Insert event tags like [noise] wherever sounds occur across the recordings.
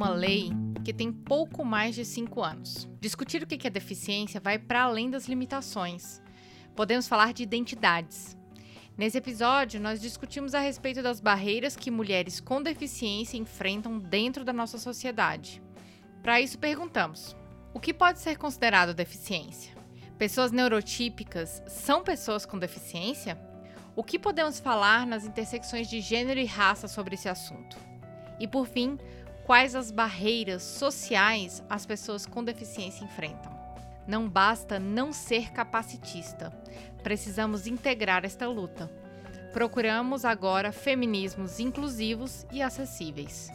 Uma lei que tem pouco mais de cinco anos. Discutir o que é deficiência vai para além das limitações. Podemos falar de identidades. Nesse episódio, nós discutimos a respeito das barreiras que mulheres com deficiência enfrentam dentro da nossa sociedade. Para isso, perguntamos: o que pode ser considerado deficiência? Pessoas neurotípicas são pessoas com deficiência? O que podemos falar nas intersecções de gênero e raça sobre esse assunto? E por fim, quais as barreiras sociais as pessoas com deficiência enfrentam. Não basta não ser capacitista, precisamos integrar esta luta. Procuramos agora feminismos inclusivos e acessíveis.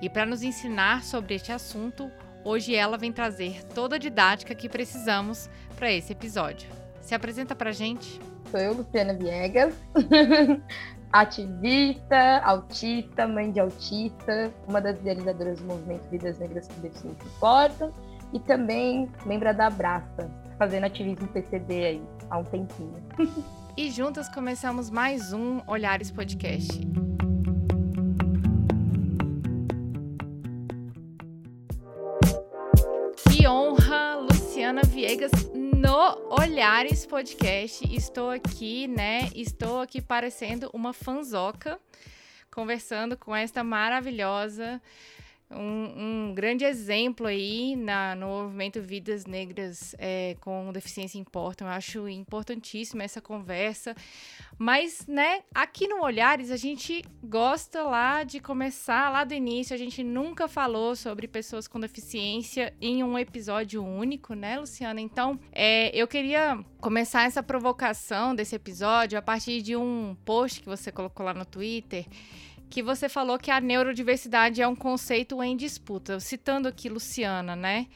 E para nos ensinar sobre este assunto, hoje ela vem trazer toda a didática que precisamos para esse episódio. Se apresenta para gente. Sou eu, Luciana Viegas. [laughs] ativista, autista, mãe de autista, uma das idealizadoras do movimento Vidas Negras com Deficiência Importam e também membro da Abraça, fazendo ativismo PCD aí há um tempinho. [laughs] e juntas começamos mais um Olhares Podcast. Que honra, Luciana Viegas no Olhares Podcast. Estou aqui, né? Estou aqui parecendo uma fanzoca, conversando com esta maravilhosa um, um, grande exemplo aí na, no movimento Vidas Negras é, com Deficiência Importam. Eu acho importantíssima essa conversa. Mas, né, aqui no Olhares, a gente gosta lá de começar lá do início. A gente nunca falou sobre pessoas com deficiência em um episódio único, né, Luciana? Então, é, eu queria começar essa provocação desse episódio a partir de um post que você colocou lá no Twitter que você falou que a neurodiversidade é um conceito em disputa. Citando aqui Luciana, né?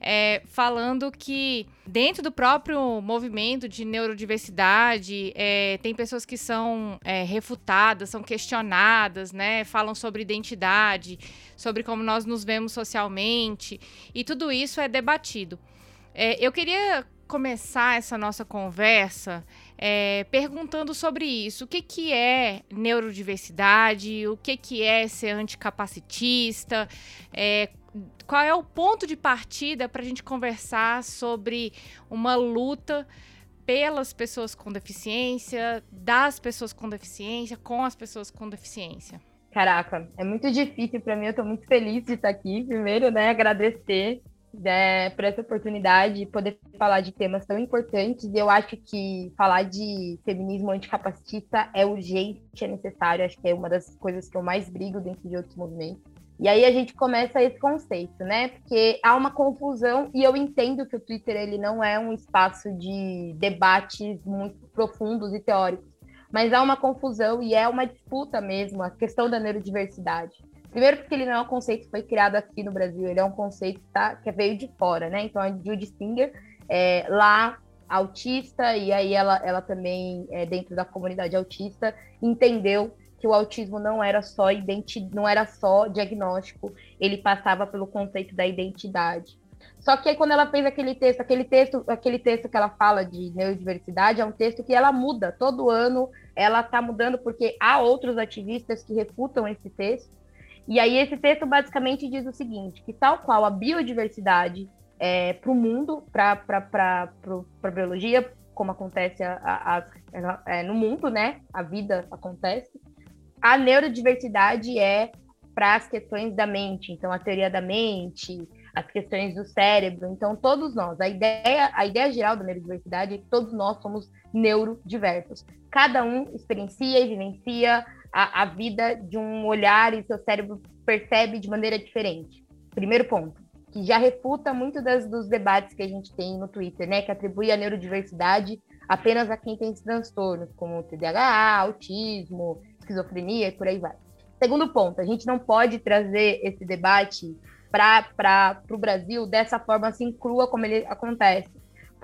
É, falando que dentro do próprio movimento de neurodiversidade é, tem pessoas que são é, refutadas, são questionadas, né? Falam sobre identidade, sobre como nós nos vemos socialmente e tudo isso é debatido. É, eu queria começar essa nossa conversa é, perguntando sobre isso. O que, que é neurodiversidade? O que, que é ser anticapacitista? É, qual é o ponto de partida para a gente conversar sobre uma luta pelas pessoas com deficiência, das pessoas com deficiência, com as pessoas com deficiência? Caraca, é muito difícil para mim. Eu estou muito feliz de estar aqui. Primeiro, né, agradecer né, por essa oportunidade de poder falar de temas tão importantes. E eu acho que falar de feminismo anticapacitista é urgente, é necessário. Acho que é uma das coisas que eu mais brigo dentro de outros movimentos. E aí a gente começa esse conceito, né? Porque há uma confusão e eu entendo que o Twitter ele não é um espaço de debates muito profundos e teóricos, mas há uma confusão e é uma disputa mesmo a questão da neurodiversidade. Primeiro porque ele não é um conceito que foi criado aqui no Brasil, ele é um conceito que, tá, que veio de fora, né? Então a Judy Singer, é, lá autista, e aí ela, ela também, é, dentro da comunidade autista, entendeu que o autismo não era só identi não era só diagnóstico, ele passava pelo conceito da identidade. Só que aí quando ela fez aquele texto, aquele texto, aquele texto que ela fala de neurodiversidade, é um texto que ela muda todo ano, ela está mudando porque há outros ativistas que refutam esse texto. E aí esse texto basicamente diz o seguinte, que tal qual a biodiversidade é, para o mundo, para a biologia, como acontece a, a, a, é, no mundo, né? A vida acontece. A neurodiversidade é para as questões da mente, então a teoria da mente, as questões do cérebro. Então todos nós, a ideia, a ideia geral da neurodiversidade é que todos nós somos neurodiversos. Cada um experiencia e vivencia a, a vida de um olhar e seu cérebro percebe de maneira diferente. Primeiro ponto, que já refuta muito das, dos debates que a gente tem no Twitter, né? Que atribui a neurodiversidade apenas a quem tem transtornos, como TDAH, autismo, esquizofrenia e por aí vai. Segundo ponto, a gente não pode trazer esse debate para o Brasil dessa forma assim crua como ele acontece.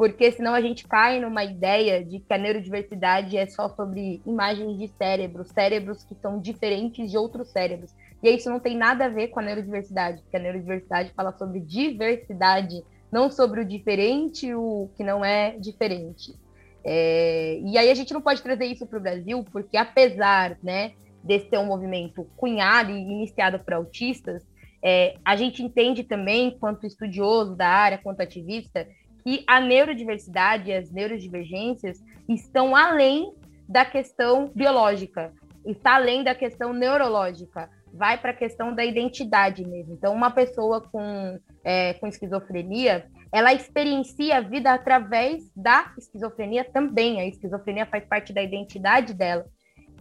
Porque senão a gente cai numa ideia de que a neurodiversidade é só sobre imagens de cérebros, cérebros que são diferentes de outros cérebros. E isso não tem nada a ver com a neurodiversidade, porque a neurodiversidade fala sobre diversidade, não sobre o diferente, o que não é diferente. É, e aí a gente não pode trazer isso para o Brasil, porque apesar né, desse ser um movimento cunhado e iniciado por autistas, é, a gente entende também, quanto estudioso da área, quanto ativista, que a neurodiversidade e as neurodivergências estão além da questão biológica, está além da questão neurológica, vai para a questão da identidade mesmo. Então, uma pessoa com, é, com esquizofrenia, ela experiencia a vida através da esquizofrenia também. A esquizofrenia faz parte da identidade dela.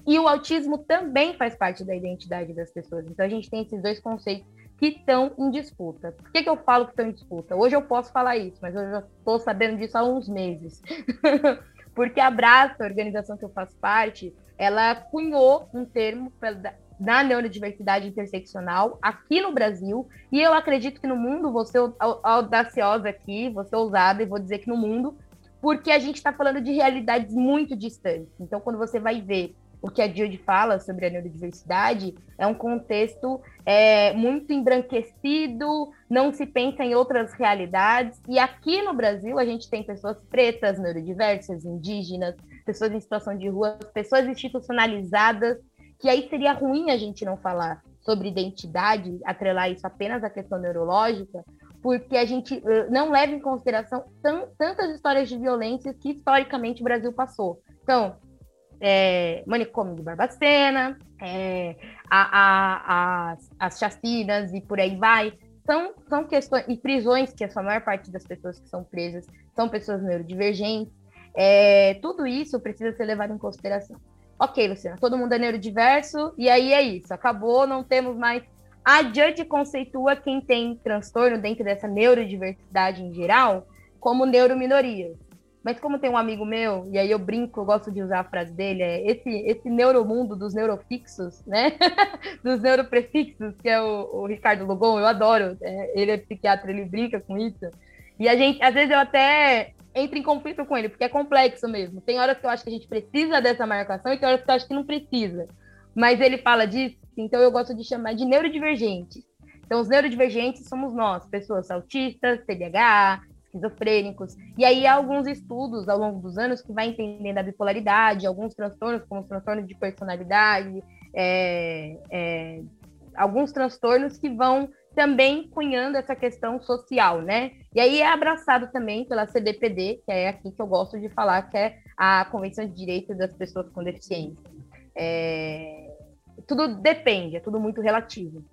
E o autismo também faz parte da identidade das pessoas. Então, a gente tem esses dois conceitos que estão em disputa. Por que, que eu falo que estão em disputa? Hoje eu posso falar isso, mas eu já estou sabendo disso há uns meses. [laughs] Porque a Abraça, a organização que eu faço parte, ela cunhou um termo na neurodiversidade interseccional aqui no Brasil, e eu acredito que no mundo, ser audaciosa aqui, ser ousada e vou dizer que no mundo, porque a gente está falando de realidades muito distantes. Então, quando você vai ver o que a Jude fala sobre a neurodiversidade é um contexto é, muito embranquecido, não se pensa em outras realidades. E aqui no Brasil a gente tem pessoas pretas, neurodiversas, indígenas, pessoas em situação de rua, pessoas institucionalizadas, que aí seria ruim a gente não falar sobre identidade, atrelar isso apenas à questão neurológica, porque a gente não leva em consideração tantas histórias de violência que historicamente o Brasil passou. Então, é, manicômio de Barbacena, é, a, a, as, as chacinas e por aí vai, são, são questões, e prisões, que a sua maior parte das pessoas que são presas são pessoas neurodivergentes, é, tudo isso precisa ser levado em consideração. Ok, Luciana, todo mundo é neurodiverso, e aí é isso, acabou, não temos mais. A Judge conceitua quem tem transtorno dentro dessa neurodiversidade em geral como neurominorias. Mas como tem um amigo meu, e aí eu brinco, eu gosto de usar a frase dele, é esse, esse neuromundo dos neurofixos, né? [laughs] dos neuroprefixos, que é o, o Ricardo Logon, eu adoro. É, ele é psiquiatra, ele brinca com isso. E a gente, às vezes eu até entro em conflito com ele, porque é complexo mesmo. Tem horas que eu acho que a gente precisa dessa marcação e tem horas que eu acho que não precisa. Mas ele fala disso, então eu gosto de chamar de neurodivergentes. Então, os neurodivergentes somos nós, pessoas autistas, TDAH, esquizofrênicos. E aí há alguns estudos ao longo dos anos que vai entendendo a bipolaridade, alguns transtornos, como transtornos de personalidade, é, é, alguns transtornos que vão também cunhando essa questão social, né? E aí é abraçado também pela CDPD, que é aqui que eu gosto de falar, que é a Convenção de Direitos das Pessoas com Deficiência. É... Tudo depende, é tudo muito relativo.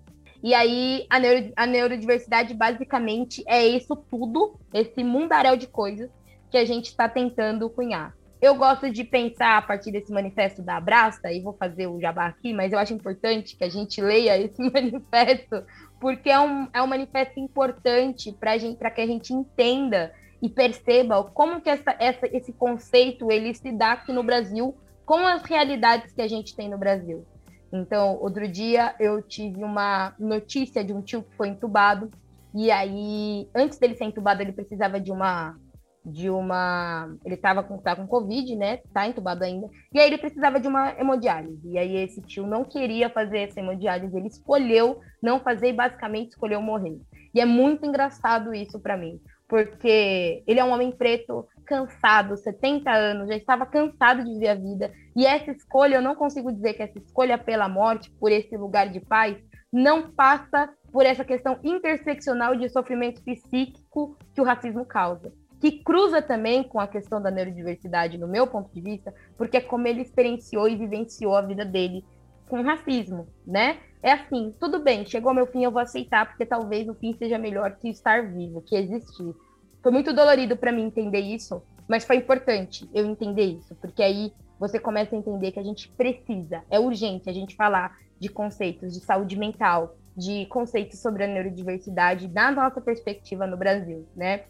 E aí a, neuro, a neurodiversidade basicamente é isso tudo, esse mundaréu de coisas que a gente está tentando cunhar. Eu gosto de pensar a partir desse manifesto da Abraça, e vou fazer o jabá aqui, mas eu acho importante que a gente leia [laughs] esse manifesto, porque é um, é um manifesto importante para que a gente entenda e perceba como que essa, essa, esse conceito ele se dá aqui no Brasil com as realidades que a gente tem no Brasil. Então, outro dia eu tive uma notícia de um tio que foi entubado e aí, antes dele ser entubado, ele precisava de uma de uma, ele estava com tá com covid, né? Tá entubado ainda. E aí ele precisava de uma hemodiálise. E aí esse tio não queria fazer essa hemodiálise, ele escolheu não fazer e basicamente escolheu morrer. E é muito engraçado isso para mim, porque ele é um homem preto, cansado, 70 anos, já estava cansado de viver a vida. E essa escolha, eu não consigo dizer que essa escolha pela morte, por esse lugar de paz, não passa por essa questão interseccional de sofrimento psíquico que o racismo causa. Que cruza também com a questão da neurodiversidade, no meu ponto de vista, porque é como ele experienciou e vivenciou a vida dele com racismo, né? É assim, tudo bem, chegou meu fim, eu vou aceitar, porque talvez o fim seja melhor que estar vivo, que existir. Foi muito dolorido para mim entender isso, mas foi importante eu entender isso, porque aí você começa a entender que a gente precisa, é urgente a gente falar de conceitos de saúde mental, de conceitos sobre a neurodiversidade da nossa perspectiva no Brasil, né?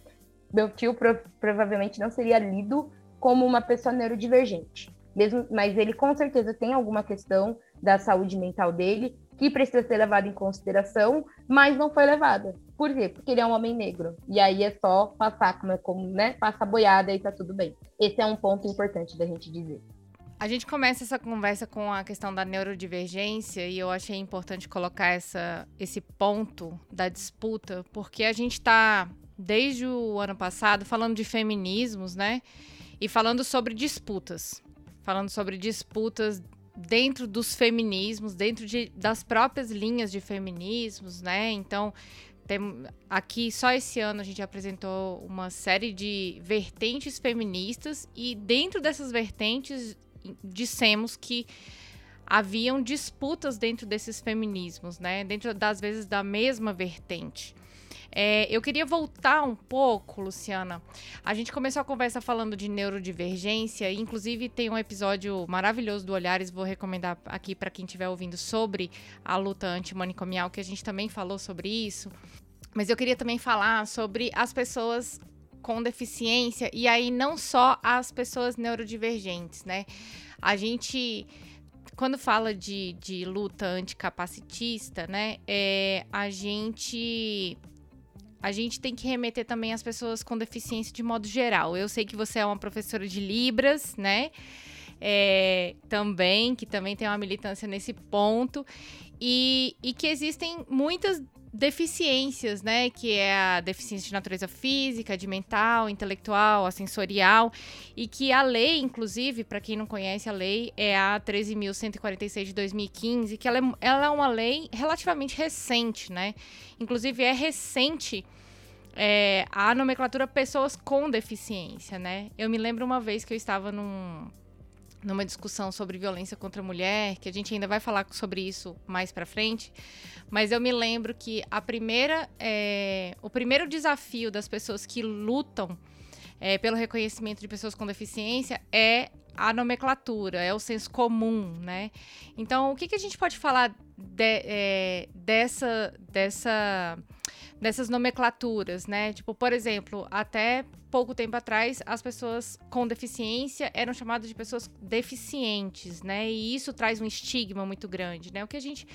Meu tio pro, provavelmente não seria lido como uma pessoa neurodivergente. Mesmo, mas ele com certeza tem alguma questão da saúde mental dele que precisa ser levada em consideração, mas não foi levada. Por quê? Porque ele é um homem negro. E aí é só passar como, é como né? Passa boiada e tá tudo bem. Esse é um ponto importante da gente dizer. A gente começa essa conversa com a questão da neurodivergência e eu achei importante colocar essa, esse ponto da disputa, porque a gente está, desde o ano passado, falando de feminismos, né? E falando sobre disputas. Falando sobre disputas dentro dos feminismos, dentro de, das próprias linhas de feminismos, né? Então, tem, aqui só esse ano a gente apresentou uma série de vertentes feministas e dentro dessas vertentes dissemos que haviam disputas dentro desses feminismos, né? Dentro das vezes da mesma vertente. É, eu queria voltar um pouco, Luciana. A gente começou a conversa falando de neurodivergência, inclusive tem um episódio maravilhoso do Olhares, vou recomendar aqui para quem estiver ouvindo sobre a luta antimanicomial, que a gente também falou sobre isso. Mas eu queria também falar sobre as pessoas com deficiência e aí não só as pessoas neurodivergentes, né? A gente quando fala de, de luta anticapacitista, né, é, a gente a gente tem que remeter também às pessoas com deficiência de modo geral. Eu sei que você é uma professora de Libras, né? É, também, que também tem uma militância nesse ponto. E, e que existem muitas deficiências, né? Que é a deficiência de natureza física, de mental, intelectual, a sensorial, e que a lei, inclusive, para quem não conhece a lei, é a 13.146 de 2015, que ela é, ela é uma lei relativamente recente, né? Inclusive é recente é, a nomenclatura pessoas com deficiência, né? Eu me lembro uma vez que eu estava num, numa discussão sobre violência contra a mulher, que a gente ainda vai falar sobre isso mais para frente, mas eu me lembro que a primeira, é, o primeiro desafio das pessoas que lutam é, pelo reconhecimento de pessoas com deficiência é a nomenclatura, é o senso comum, né? Então, o que, que a gente pode falar de, é, dessa, dessa, dessas nomenclaturas, né? Tipo, por exemplo, até pouco tempo atrás, as pessoas com deficiência eram chamadas de pessoas deficientes, né? E isso traz um estigma muito grande, né? O que a gente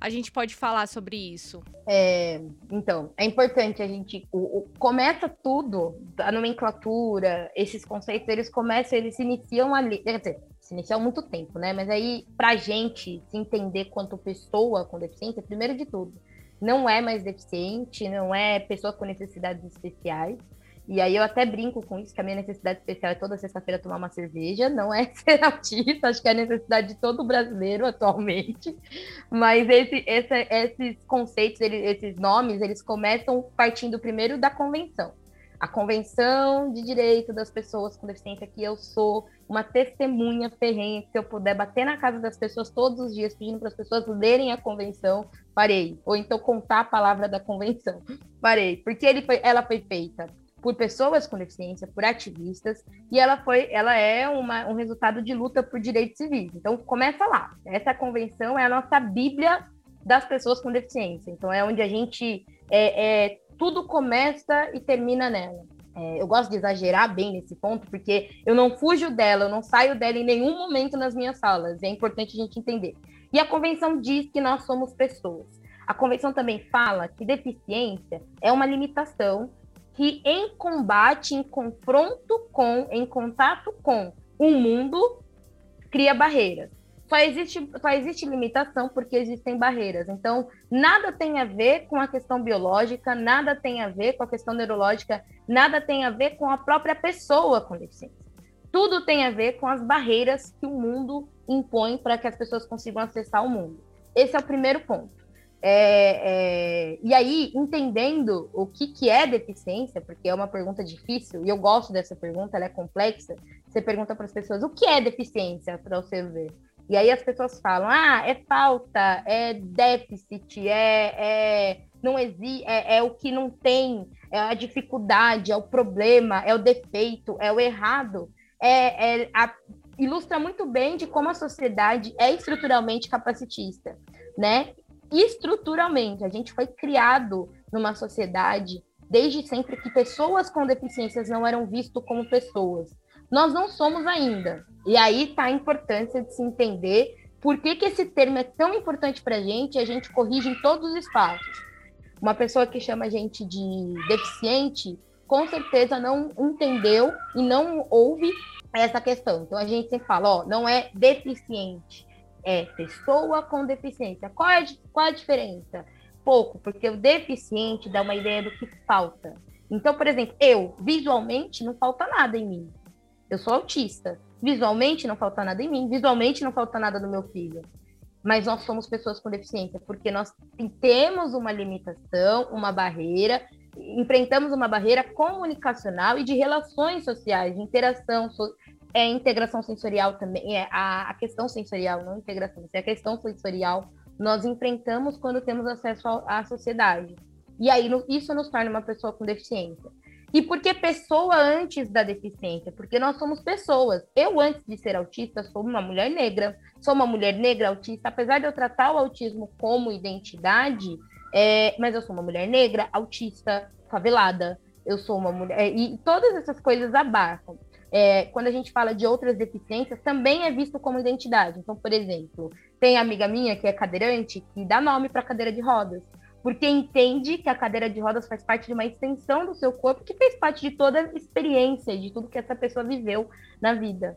a gente pode falar sobre isso? É, então, é importante a gente. O, o, começa tudo, a nomenclatura, esses conceitos, eles começam, eles se iniciam ali. Quer dizer, se iniciam há muito tempo, né? Mas aí, pra gente se entender quanto pessoa com deficiência, primeiro de tudo, não é mais deficiente, não é pessoa com necessidades especiais e aí eu até brinco com isso, que a minha necessidade especial é toda sexta-feira tomar uma cerveja, não é [laughs] ser autista, acho que é a necessidade de todo brasileiro atualmente. Mas esse, esse, esses conceitos, esses nomes, eles começam partindo primeiro da convenção. A Convenção de Direito das Pessoas com Deficiência, que eu sou uma testemunha ferrenha, se eu puder bater na casa das pessoas todos os dias, pedindo para as pessoas lerem a convenção, parei. Ou então contar a palavra da convenção, parei. Porque ele foi, ela foi feita por pessoas com deficiência, por ativistas, e ela foi, ela é uma, um resultado de luta por direitos civis. Então começa lá. Essa convenção é a nossa Bíblia das pessoas com deficiência. Então é onde a gente é, é tudo começa e termina nela. É, eu gosto de exagerar bem nesse ponto, porque eu não fujo dela, eu não saio dela em nenhum momento nas minhas salas. É importante a gente entender. E a convenção diz que nós somos pessoas. A convenção também fala que deficiência é uma limitação que em combate, em confronto com, em contato com o mundo, cria barreiras. Só existe, só existe limitação porque existem barreiras. Então, nada tem a ver com a questão biológica, nada tem a ver com a questão neurológica, nada tem a ver com a própria pessoa com deficiência. Tudo tem a ver com as barreiras que o mundo impõe para que as pessoas consigam acessar o mundo. Esse é o primeiro ponto. É, é, e aí, entendendo o que, que é deficiência, porque é uma pergunta difícil, e eu gosto dessa pergunta, ela é complexa, você pergunta para as pessoas o que é deficiência para você ver. E aí as pessoas falam, ah, é falta, é déficit, é, é não existe, é, é, o que não tem, é a dificuldade, é o problema, é o defeito, é o errado. É, é a, ilustra muito bem de como a sociedade é estruturalmente capacitista, né? Estruturalmente. A gente foi criado numa sociedade desde sempre que pessoas com deficiências não eram vistas como pessoas. Nós não somos ainda. E aí está a importância de se entender por que, que esse termo é tão importante para a gente e a gente corrige em todos os espaços. Uma pessoa que chama a gente de deficiente, com certeza não entendeu e não ouve essa questão. Então a gente sempre fala, ó, não é deficiente, é pessoa com deficiência. Qual é, qual é a diferença? Pouco, porque o deficiente dá uma ideia do que falta. Então, por exemplo, eu, visualmente, não falta nada em mim. Eu sou autista. Visualmente, não falta nada em mim. Visualmente, não falta nada no meu filho. Mas nós somos pessoas com deficiência, porque nós temos uma limitação, uma barreira, enfrentamos uma barreira comunicacional e de relações sociais, de interação, so, é integração sensorial também, é a, a questão sensorial, não integração, é a questão sensorial nós enfrentamos quando temos acesso à sociedade. E aí isso nos torna uma pessoa com deficiência. E por que pessoa antes da deficiência? Porque nós somos pessoas. Eu, antes de ser autista, sou uma mulher negra. Sou uma mulher negra autista, apesar de eu tratar o autismo como identidade, é, mas eu sou uma mulher negra, autista, favelada. Eu sou uma mulher. E todas essas coisas abarcam é, quando a gente fala de outras deficiências, também é visto como identidade. Então, por exemplo, tem amiga minha que é cadeirante que dá nome para cadeira de rodas, porque entende que a cadeira de rodas faz parte de uma extensão do seu corpo que fez parte de toda a experiência, de tudo que essa pessoa viveu na vida.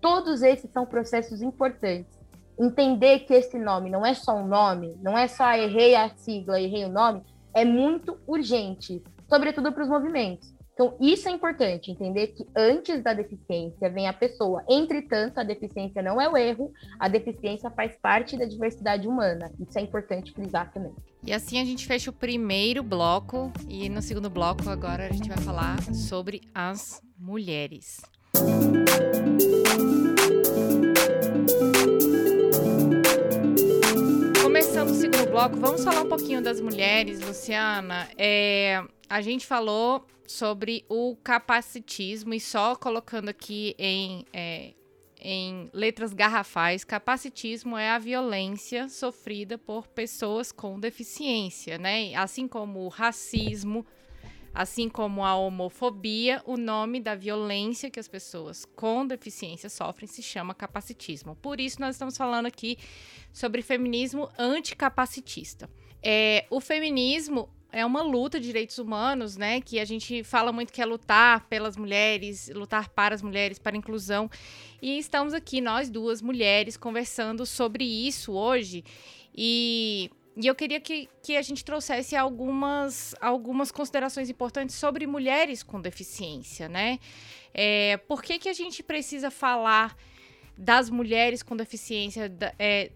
Todos esses são processos importantes. Entender que esse nome não é só um nome, não é só errei a sigla, errei o nome, é muito urgente, sobretudo para os movimentos. Então, isso é importante, entender que antes da deficiência vem a pessoa. Entretanto, a deficiência não é o erro, a deficiência faz parte da diversidade humana. Isso é importante frisar também. E assim a gente fecha o primeiro bloco, e no segundo bloco agora a gente vai falar sobre as mulheres. Começando o segundo bloco, vamos falar um pouquinho das mulheres, Luciana. É, a gente falou sobre o capacitismo e só colocando aqui em, é, em letras garrafais, capacitismo é a violência sofrida por pessoas com deficiência, né? Assim como o racismo, assim como a homofobia, o nome da violência que as pessoas com deficiência sofrem se chama capacitismo. Por isso nós estamos falando aqui sobre feminismo anticapacitista. É, o feminismo é uma luta de direitos humanos, né? Que a gente fala muito que é lutar pelas mulheres, lutar para as mulheres, para a inclusão. E estamos aqui, nós duas mulheres, conversando sobre isso hoje. E, e eu queria que, que a gente trouxesse algumas, algumas considerações importantes sobre mulheres com deficiência, né? É, por que, que a gente precisa falar das mulheres com deficiência, é,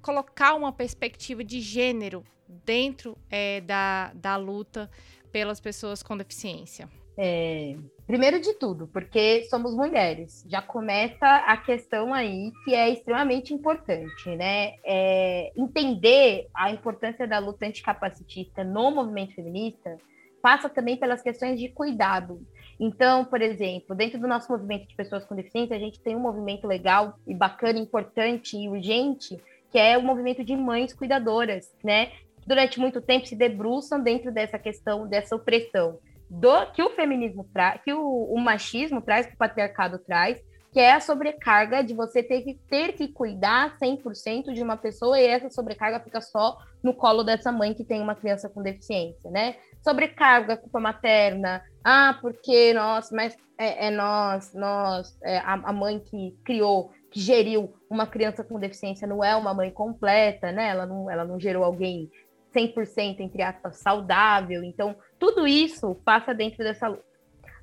colocar uma perspectiva de gênero dentro é, da, da luta pelas pessoas com deficiência? É, primeiro de tudo, porque somos mulheres. Já começa a questão aí que é extremamente importante, né? É, entender a importância da luta anticapacitista no movimento feminista passa também pelas questões de cuidado. Então, por exemplo, dentro do nosso movimento de pessoas com deficiência, a gente tem um movimento legal e bacana, importante e urgente, que é o movimento de mães cuidadoras, né? Durante muito tempo se debruçam dentro dessa questão, dessa opressão do que o feminismo traz, que o, o, machismo traz, que o patriarcado traz, que é a sobrecarga de você ter que, ter que cuidar 100% de uma pessoa e essa sobrecarga fica só no colo dessa mãe que tem uma criança com deficiência, né? Sobrecarga, culpa materna, ah, porque nós, mas é, é nós, nós, é, a, a mãe que criou, que geriu uma criança com deficiência não é uma mãe completa, né? Ela não, ela não gerou alguém 100%, entre aspas, saudável. Então, tudo isso passa dentro dessa luta.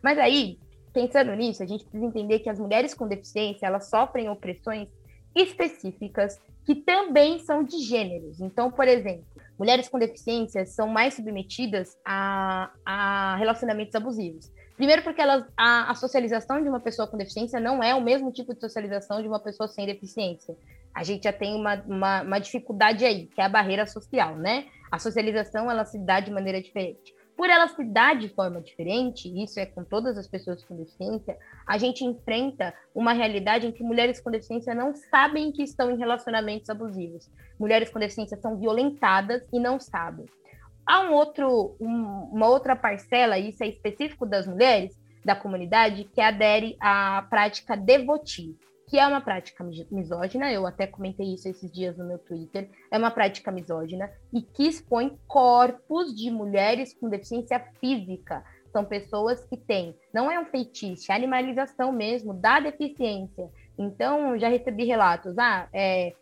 Mas aí, pensando nisso, a gente precisa entender que as mulheres com deficiência, elas sofrem opressões específicas que também são de gêneros. Então, por exemplo, mulheres com deficiência são mais submetidas a, a relacionamentos abusivos. Primeiro, porque elas, a, a, socialização de uma pessoa com deficiência não é o mesmo tipo de socialização de uma pessoa sem deficiência. A gente já tem uma, uma, uma dificuldade aí, que é a barreira social, né? A socialização ela se dá de maneira diferente. Por ela se dar de forma diferente, isso é com todas as pessoas com deficiência, a gente enfrenta uma realidade em que mulheres com deficiência não sabem que estão em relacionamentos abusivos. Mulheres com deficiência são violentadas e não sabem. Há um outro, um, uma outra parcela, isso é específico das mulheres, da comunidade que adere à prática devoti, que é uma prática misógina, eu até comentei isso esses dias no meu Twitter, é uma prática misógina e que expõe corpos de mulheres com deficiência física. São pessoas que têm, não é um feitiço, é animalização mesmo da deficiência. Então, já recebi relatos, ah, é,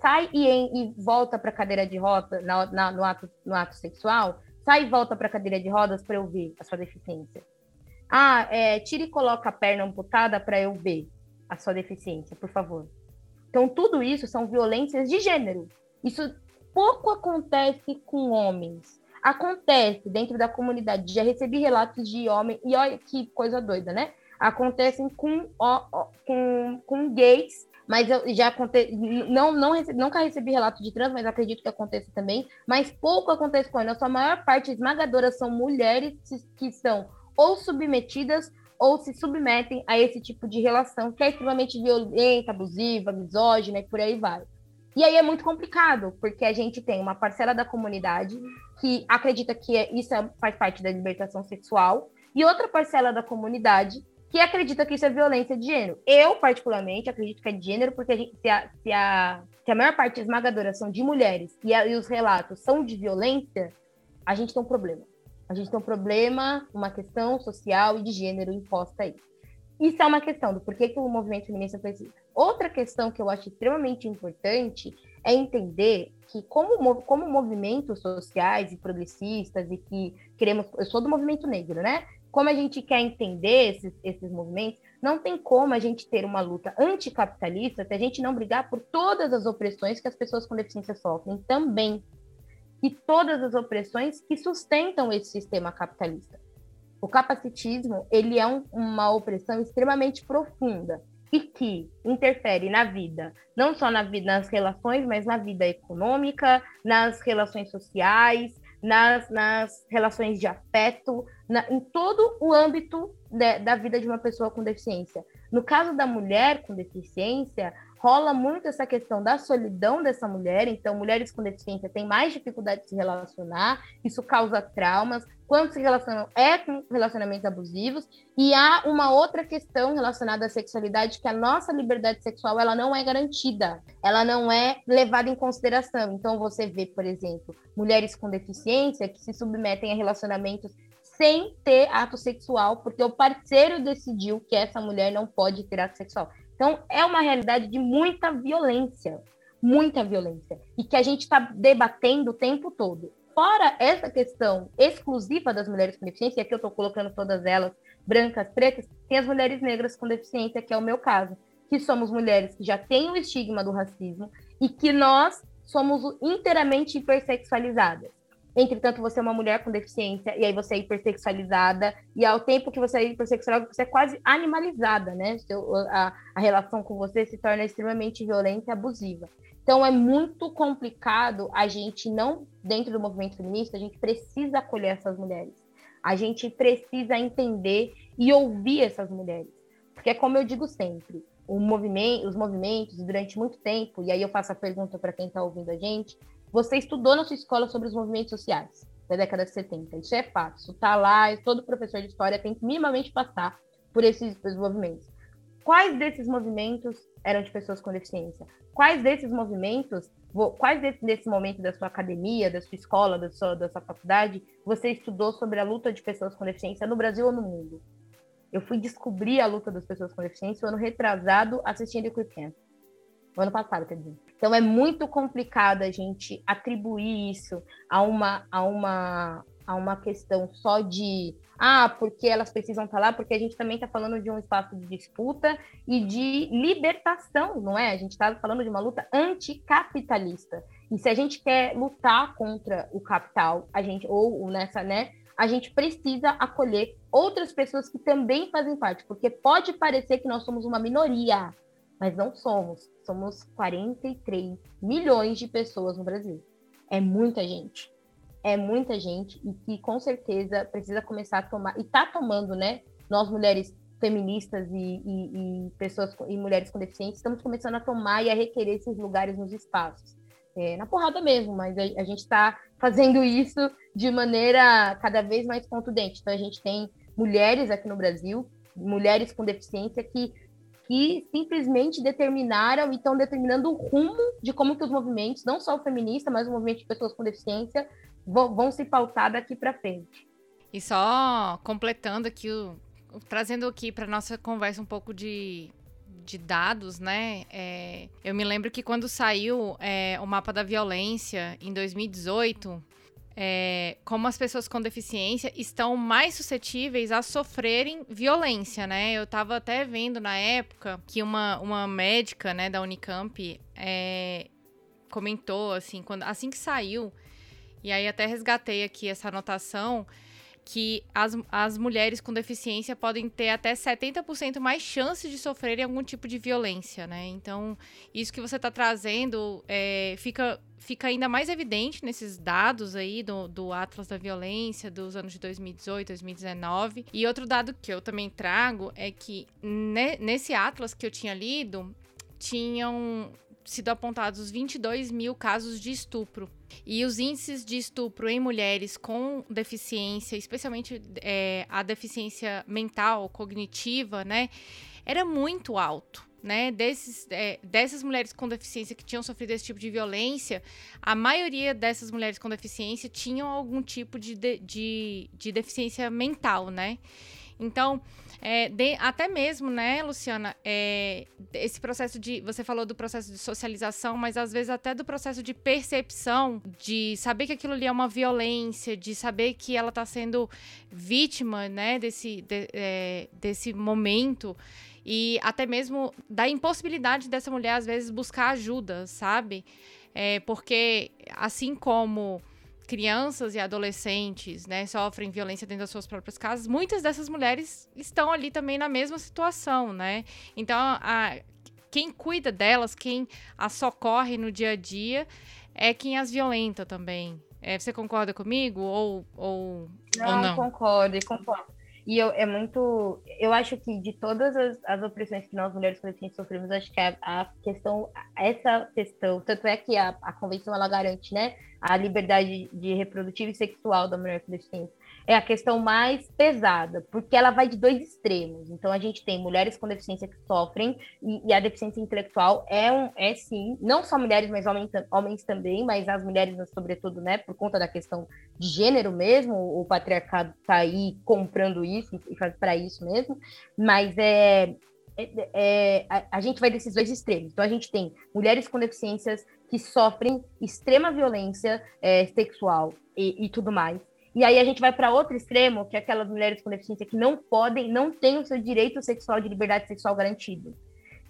sai e, e volta para a cadeira de roda na, na, no, ato, no ato sexual, sai e volta para a cadeira de rodas para eu ver a sua deficiência. Ah, é, tira e coloca a perna amputada para eu ver a sua deficiência, por favor. Então, tudo isso são violências de gênero. Isso pouco acontece com homens. Acontece dentro da comunidade. Já recebi relatos de homens, e olha que coisa doida, né? Acontecem com, ó, com, com gays, mas eu já acontece. Não, não recebi, nunca recebi relato de trans, mas acredito que aconteça também. Mas pouco acontece com eles. A sua maior parte esmagadora são mulheres que são ou submetidas ou se submetem a esse tipo de relação que é extremamente violenta, abusiva, misógina e por aí vai. E aí é muito complicado, porque a gente tem uma parcela da comunidade que acredita que isso é, faz parte da libertação sexual, e outra parcela da comunidade que acredita que isso é violência de gênero. Eu, particularmente, acredito que é de gênero, porque a gente, se, a, se, a, se a maior parte esmagadora são de mulheres e, a, e os relatos são de violência, a gente tem um problema. A gente tem um problema, uma questão social e de gênero imposta aí. Isso é uma questão do porquê que o movimento feminista precisa. Outra questão que eu acho extremamente importante é entender que, como, como movimentos sociais e progressistas, e que queremos. Eu sou do movimento negro, né? Como a gente quer entender esses, esses movimentos, não tem como a gente ter uma luta anticapitalista se a gente não brigar por todas as opressões que as pessoas com deficiência sofrem também e todas as opressões que sustentam esse sistema capitalista. O capacitismo ele é um, uma opressão extremamente profunda e que interfere na vida, não só na vida, nas relações, mas na vida econômica, nas relações sociais, nas, nas relações de afeto, na, em todo o âmbito de, da vida de uma pessoa com deficiência. No caso da mulher com deficiência, rola muito essa questão da solidão dessa mulher, então mulheres com deficiência têm mais dificuldade de se relacionar, isso causa traumas, quando se relacionam é com relacionamentos abusivos, e há uma outra questão relacionada à sexualidade, que a nossa liberdade sexual ela não é garantida, ela não é levada em consideração. Então você vê, por exemplo, mulheres com deficiência que se submetem a relacionamentos sem ter ato sexual, porque o parceiro decidiu que essa mulher não pode ter ato sexual. Então, é uma realidade de muita violência, muita violência, e que a gente está debatendo o tempo todo. Fora essa questão exclusiva das mulheres com deficiência, e aqui eu estou colocando todas elas, brancas, pretas, tem as mulheres negras com deficiência, que é o meu caso, que somos mulheres que já têm o estigma do racismo e que nós somos inteiramente hipersexualizadas. Entretanto, você é uma mulher com deficiência e aí você é hipersexualizada e ao tempo que você é hipersexualizada, você é quase animalizada, né? Seu, a, a relação com você se torna extremamente violenta e abusiva. Então é muito complicado a gente não, dentro do movimento feminista, a gente precisa acolher essas mulheres. A gente precisa entender e ouvir essas mulheres. Porque como eu digo sempre, movimento, os movimentos durante muito tempo, e aí eu faço a pergunta para quem está ouvindo a gente, você estudou na sua escola sobre os movimentos sociais da década de 70. Isso é fato. Isso está lá, todo professor de história tem que minimamente passar por esses, movimentos. Quais desses movimentos eram de pessoas com deficiência? Quais desses movimentos, quais desse, desse momento da sua academia, da sua escola, da sua, da sua faculdade, você estudou sobre a luta de pessoas com deficiência no Brasil ou no mundo? Eu fui descobrir a luta das pessoas com deficiência no ano retrasado assistindo o Quick Camp. O ano passado, quer dizer. Então é muito complicado a gente atribuir isso a uma, a uma, a uma questão só de ah, porque elas precisam estar lá, porque a gente também está falando de um espaço de disputa e de libertação, não é? A gente está falando de uma luta anticapitalista. E se a gente quer lutar contra o capital, a gente, ou nessa, né, a gente precisa acolher outras pessoas que também fazem parte, porque pode parecer que nós somos uma minoria, mas não somos. Somos 43 milhões de pessoas no Brasil. É muita gente. É muita gente e que com certeza precisa começar a tomar, e está tomando, né? Nós mulheres feministas e, e, e, pessoas e mulheres com deficiência estamos começando a tomar e a requerer esses lugares nos espaços. É, na porrada mesmo, mas a, a gente está fazendo isso de maneira cada vez mais contundente. Então a gente tem mulheres aqui no Brasil, mulheres com deficiência que que simplesmente determinaram e estão determinando o rumo de como que os movimentos, não só o feminista, mas o movimento de pessoas com deficiência, vão, vão se pautar daqui para frente. E só completando aqui, trazendo aqui para nossa conversa um pouco de, de dados, né? É, eu me lembro que quando saiu é, o mapa da violência em 2018, é, como as pessoas com deficiência estão mais suscetíveis a sofrerem violência, né? Eu estava até vendo na época que uma, uma médica, né, da Unicamp é, comentou, assim, quando, assim que saiu, e aí até resgatei aqui essa anotação, que as, as mulheres com deficiência podem ter até 70% mais chance de sofrerem algum tipo de violência, né? Então, isso que você está trazendo é, fica fica ainda mais evidente nesses dados aí do, do Atlas da Violência dos anos de 2018, 2019. E outro dado que eu também trago é que ne, nesse Atlas que eu tinha lido, tinham sido apontados 22 mil casos de estupro. E os índices de estupro em mulheres com deficiência, especialmente é, a deficiência mental, cognitiva, né, era muito alto né, desses, é, dessas mulheres com deficiência que tinham sofrido esse tipo de violência, a maioria dessas mulheres com deficiência tinham algum tipo de, de, de, de deficiência mental, né? Então, é, de, até mesmo, né, Luciana, é, esse processo de. Você falou do processo de socialização, mas às vezes até do processo de percepção, de saber que aquilo ali é uma violência, de saber que ela está sendo vítima, né, desse, de, é, desse momento e até mesmo da impossibilidade dessa mulher, às vezes, buscar ajuda, sabe? É, porque, assim como crianças e adolescentes né, sofrem violência dentro das suas próprias casas, muitas dessas mulheres estão ali também na mesma situação, né? Então, a, quem cuida delas, quem as socorre no dia a dia, é quem as violenta também. É, você concorda comigo ou, ou não? Ou não? Concordo, concordo. E eu, é muito. Eu acho que de todas as, as opressões que nós mulheres palestinas sofremos, acho que a, a, questão, essa questão, tanto é que a, a convenção ela garante, né, a liberdade de reprodutiva e sexual da mulher deficiência é a questão mais pesada, porque ela vai de dois extremos. Então, a gente tem mulheres com deficiência que sofrem, e, e a deficiência intelectual é, um, é sim, não só mulheres, mas homens, homens também, mas as mulheres, sobretudo, né, por conta da questão de gênero mesmo, o patriarcado está aí comprando isso e faz para isso mesmo, mas é, é, é, a, a, gente vai desses dois extremos. Então, a gente tem mulheres com deficiências que sofrem extrema violência é, sexual e, e, tudo mais. E aí a gente vai para outro extremo, que é aquelas mulheres com deficiência que não podem, não têm o seu direito sexual de liberdade sexual garantido.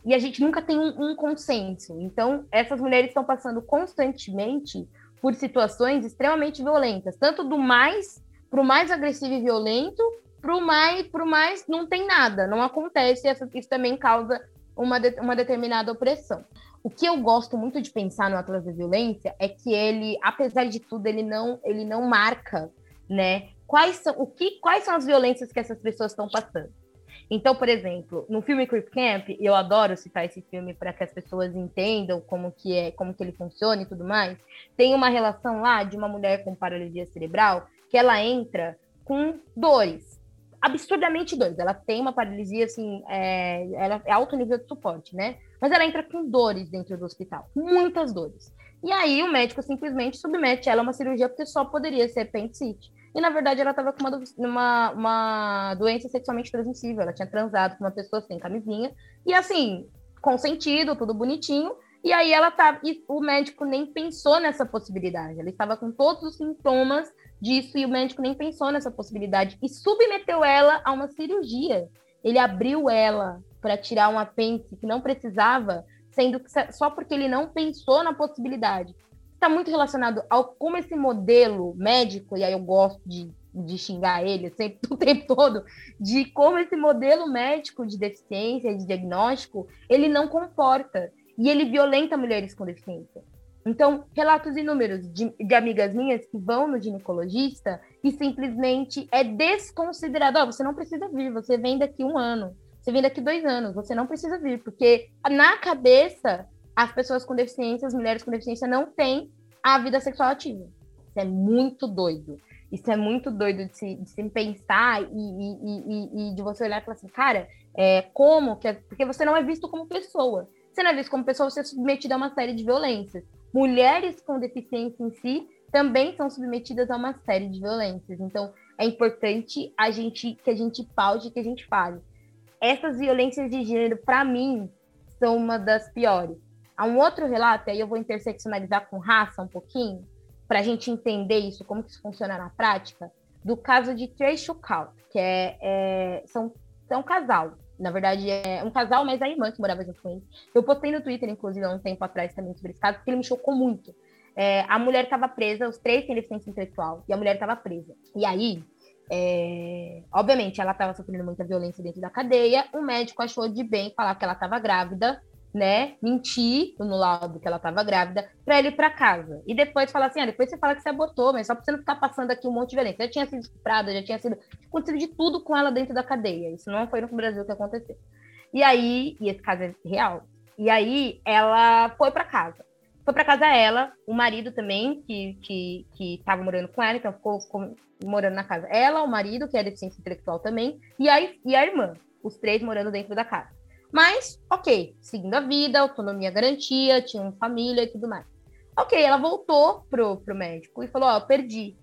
E a gente nunca tem um, um consenso. Então, essas mulheres estão passando constantemente por situações extremamente violentas, tanto do mais para o mais agressivo e violento, para o mais, pro mais não tem nada, não acontece. Isso também causa uma, de, uma determinada opressão. O que eu gosto muito de pensar no Atlas da Violência é que ele, apesar de tudo, ele não, ele não marca né? Quais são, o que, quais são as violências que essas pessoas estão passando? Então, por exemplo, no filme Creep Camp, eu adoro citar esse filme para que as pessoas entendam como que é, como que ele funciona e tudo mais. Tem uma relação lá de uma mulher com paralisia cerebral que ela entra com dores, absurdamente dores. Ela tem uma paralisia assim, é, ela é alto nível de suporte, né? Mas ela entra com dores dentro do hospital, muitas dores. E aí o médico simplesmente submete ela a uma cirurgia porque só poderia ser apendicite. E na verdade ela estava com uma, uma, uma, doença sexualmente transmissível. Ela tinha transado com uma pessoa sem camisinha. E assim, consentido, tudo bonitinho. E aí ela tá. E o médico nem pensou nessa possibilidade. Ela estava com todos os sintomas disso e o médico nem pensou nessa possibilidade e submeteu ela a uma cirurgia. Ele abriu ela para tirar um apêndice que não precisava, sendo que só porque ele não pensou na possibilidade está muito relacionado ao como esse modelo médico, e aí eu gosto de, de xingar ele sempre, [laughs] o tempo todo, de como esse modelo médico de deficiência, de diagnóstico, ele não comporta. E ele violenta mulheres com deficiência. Então, relatos inúmeros de, de amigas minhas que vão no ginecologista e simplesmente é desconsiderado. Oh, você não precisa vir, você vem daqui um ano, você vem daqui dois anos, você não precisa vir, porque na cabeça as pessoas com deficiência, as mulheres com deficiência não têm a vida sexual ativa. Isso é muito doido. Isso é muito doido de se, de se pensar e, e, e, e, de você olhar e falar assim, cara, é, como que é, porque você não é visto como pessoa. Você não é visto como pessoa, você é submetido a uma série de violências. Mulheres com deficiência em si também são submetidas a uma série de violências. Então, é importante a gente que a gente paude, que a gente fale. Essas violências de gênero, para mim, são uma das piores. Há um outro relato, aí eu vou interseccionalizar com raça um pouquinho, para a gente entender isso, como que isso funciona na prática, do caso de Trey Shukout, que é, é, são, são um casal. Na verdade, é um casal, mas a irmã que morava junto com ele. Eu postei no Twitter, inclusive, há um tempo atrás também sobre esse caso, porque ele me chocou muito. É, a mulher estava presa, os três têm deficiência intelectual, e a mulher estava presa. E aí, é, obviamente, ela estava sofrendo muita violência dentro da cadeia. O médico achou de bem falar que ela estava grávida né, mentir no laudo que ela estava grávida para ele ir para casa. E depois falar assim: ah, depois você fala que você abortou, mas só para você não ficar passando aqui um monte de violência. Já tinha sido estuprada, já tinha sido. acontecido de tudo com ela dentro da cadeia. Isso não foi no Brasil que aconteceu. E aí, e esse caso é real. E aí ela foi para casa. Foi para casa ela, o marido também, que, que, que tava morando com ela, então ficou, ficou morando na casa. Ela, o marido, que é deficiência intelectual também, e a, e a irmã, os três morando dentro da casa. Mas, ok, seguindo a vida, autonomia garantia, tinha família e tudo mais. Ok, ela voltou pro, pro médico e falou: Ó, oh, perdi.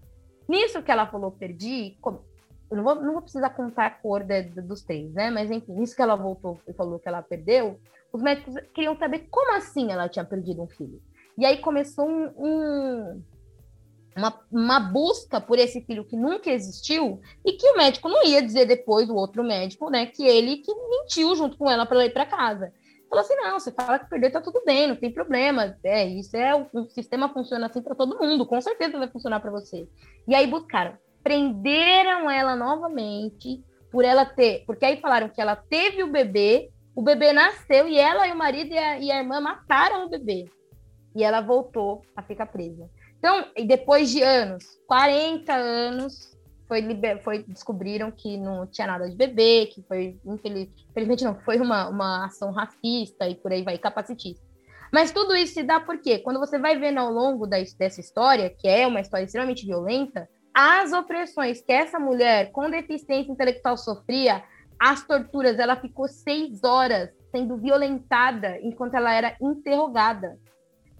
Nisso que ela falou, perdi, como... eu não vou, não vou precisar contar a cor de, de, dos três, né? Mas enfim, nisso que ela voltou e falou que ela perdeu, os médicos queriam saber como assim ela tinha perdido um filho. E aí começou um, um uma, uma, busca por esse filho que nunca existiu e que o médico não ia dizer depois, o outro médico, né, que ele que mentiu junto com ela para ela ir para casa. Falou assim: não, você fala que perdeu, tá tudo bem, não tem problema. É, isso é o, o sistema funciona assim para todo mundo, com certeza vai funcionar para você. E aí buscaram, prenderam ela novamente por ela ter, porque aí falaram que ela teve o bebê, o bebê nasceu e ela e o marido e a, e a irmã mataram o bebê. E ela voltou a ficar presa. Então, depois de anos, 40 anos, foi, foi descobriram que não tinha nada de bebê, que foi, infelizmente não, foi uma, uma ação racista e por aí vai, capacitista. Mas tudo isso se dá porque, quando você vai vendo ao longo da, dessa história, que é uma história extremamente violenta, as opressões que essa mulher com deficiência intelectual sofria, as torturas, ela ficou seis horas sendo violentada enquanto ela era interrogada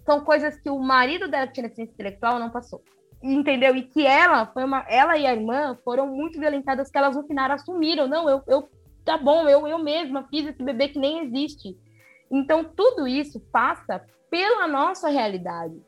são coisas que o marido dela que tinha deficiência intelectual não passou. Entendeu? E que ela foi uma. Ela e a irmã foram muito violentadas, que elas no final assumiram. Não, eu, eu tá bom, eu, eu mesma fiz esse bebê que nem existe. Então, tudo isso passa pela nossa realidade,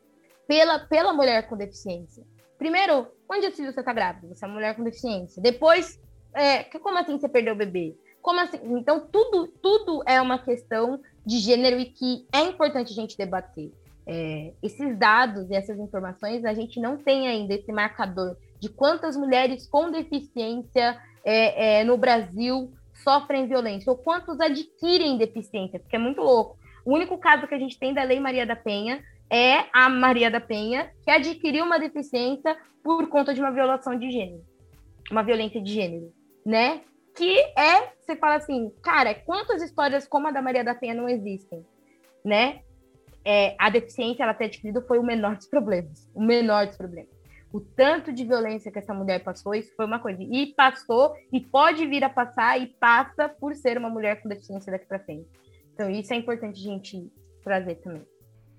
pela, pela mulher com deficiência. Primeiro, onde é você está grávida? Você é mulher com deficiência. Depois, é, como assim você perdeu o bebê? Como assim? Então, tudo, tudo é uma questão de gênero e que é importante a gente debater é, esses dados e essas informações, a gente não tem ainda esse marcador de quantas mulheres com deficiência é, é, no Brasil sofrem violência, ou quantos adquirem deficiência, porque é muito louco. O único caso que a gente tem da Lei Maria da Penha é a Maria da Penha, que adquiriu uma deficiência por conta de uma violação de gênero, uma violência de gênero, né? Que é, você fala assim, cara, quantas histórias como a da Maria da Penha não existem, né? É, a deficiência ela ter adquirido foi o menor dos problemas. O menor dos problemas. O tanto de violência que essa mulher passou, isso foi uma coisa. E passou, e pode vir a passar, e passa por ser uma mulher com deficiência daqui para frente. Então, isso é importante a gente trazer também.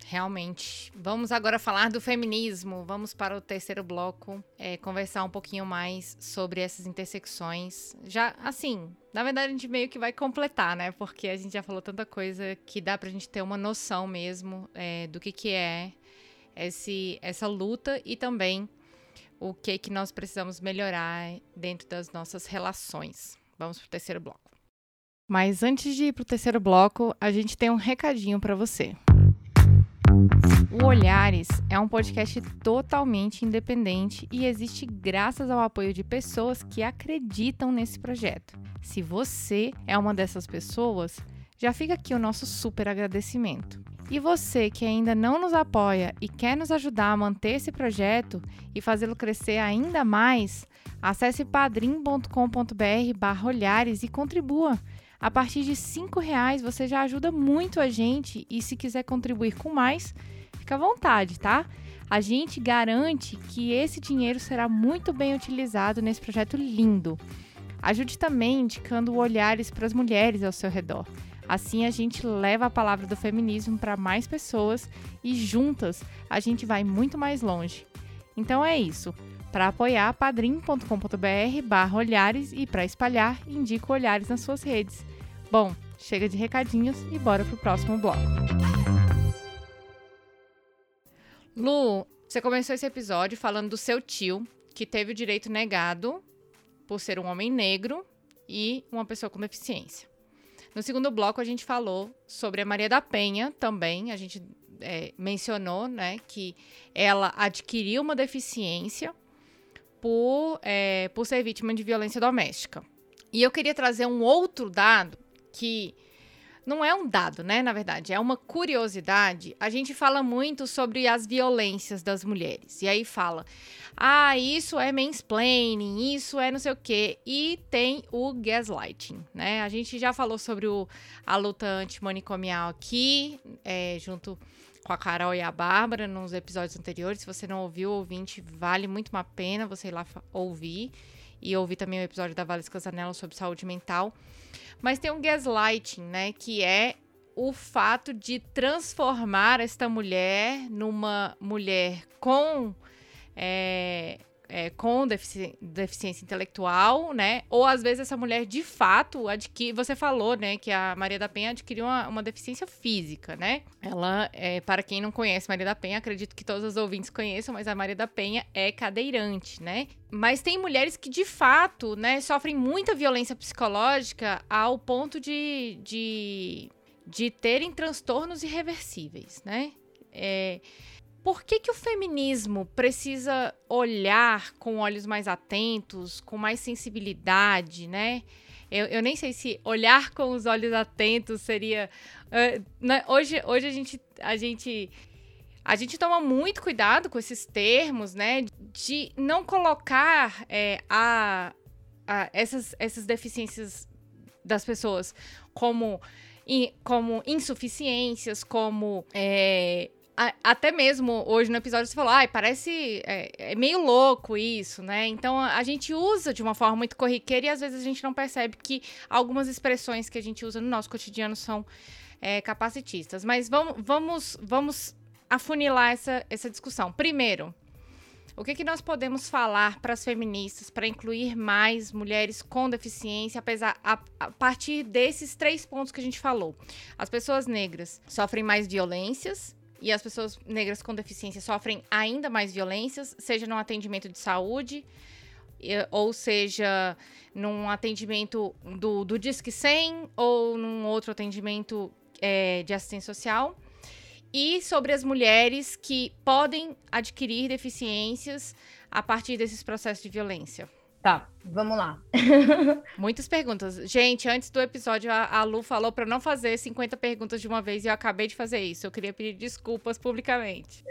Realmente. Vamos agora falar do feminismo. Vamos para o terceiro bloco, é, conversar um pouquinho mais sobre essas intersecções. Já, assim, na verdade a gente meio que vai completar, né? Porque a gente já falou tanta coisa que dá pra gente ter uma noção mesmo é, do que, que é esse, essa luta e também o que, que nós precisamos melhorar dentro das nossas relações. Vamos para o terceiro bloco. Mas antes de ir para o terceiro bloco, a gente tem um recadinho para você. O Olhares é um podcast totalmente independente e existe graças ao apoio de pessoas que acreditam nesse projeto. Se você é uma dessas pessoas, já fica aqui o nosso super agradecimento. E você que ainda não nos apoia e quer nos ajudar a manter esse projeto e fazê-lo crescer ainda mais, acesse padrim.com.br/olhares e contribua. A partir de R$ reais você já ajuda muito a gente e se quiser contribuir com mais, fica à vontade, tá? A gente garante que esse dinheiro será muito bem utilizado nesse projeto lindo. Ajude também indicando olhares para as mulheres ao seu redor. Assim a gente leva a palavra do feminismo para mais pessoas e juntas a gente vai muito mais longe. Então é isso. Para apoiar, padrim.com.br barra olhares e para espalhar, indica olhares nas suas redes. Bom, chega de recadinhos e bora pro próximo bloco. Lu, você começou esse episódio falando do seu tio, que teve o direito negado por ser um homem negro e uma pessoa com deficiência. No segundo bloco, a gente falou sobre a Maria da Penha também. A gente é, mencionou né, que ela adquiriu uma deficiência por, é, por ser vítima de violência doméstica. E eu queria trazer um outro dado que não é um dado, né? Na verdade, é uma curiosidade. A gente fala muito sobre as violências das mulheres. E aí fala: ah, isso é mansplaining, isso é não sei o quê. E tem o gaslighting, né? A gente já falou sobre o, a luta antimanicomial aqui, é, junto com a Carol e a Bárbara nos episódios anteriores. Se você não ouviu, ouvinte, vale muito uma pena você ir lá ouvir. E ouvir também o episódio da Vales Casanello sobre saúde mental. Mas tem um gaslighting, né? Que é o fato de transformar esta mulher numa mulher com é, é, com defici deficiência intelectual, né? Ou às vezes essa mulher de fato adquire. Você falou, né, que a Maria da Penha adquiriu uma, uma deficiência física, né? Ela, é, para quem não conhece Maria da Penha, acredito que todos os ouvintes conheçam, mas a Maria da Penha é cadeirante, né? Mas tem mulheres que de fato, né, sofrem muita violência psicológica ao ponto de, de, de terem transtornos irreversíveis, né? É, por que, que o feminismo precisa olhar com olhos mais atentos, com mais sensibilidade, né? Eu, eu nem sei se olhar com os olhos atentos seria. Uh, né? hoje, hoje a gente. A gente a gente toma muito cuidado com esses termos, né? De não colocar é, a, a, essas, essas deficiências das pessoas como, como insuficiências, como é, até mesmo hoje no episódio você falou, ai, parece. É, é, meio louco isso, né? Então a gente usa de uma forma muito corriqueira e às vezes a gente não percebe que algumas expressões que a gente usa no nosso cotidiano são é, capacitistas. Mas vamos, vamos, vamos afunilar essa, essa discussão. Primeiro, o que, que nós podemos falar para as feministas para incluir mais mulheres com deficiência, apesar a, a, partir desses três pontos que a gente falou? As pessoas negras sofrem mais violências, e as pessoas negras com deficiência sofrem ainda mais violências, seja no atendimento de saúde, ou seja, num atendimento do, do Disque 100 ou num outro atendimento é, de assistência social. E sobre as mulheres que podem adquirir deficiências a partir desses processos de violência. Tá, vamos lá. [laughs] Muitas perguntas. Gente, antes do episódio, a, Lu falou para não fazer 50 perguntas de uma vez e eu acabei de fazer isso. Eu queria pedir desculpas publicamente.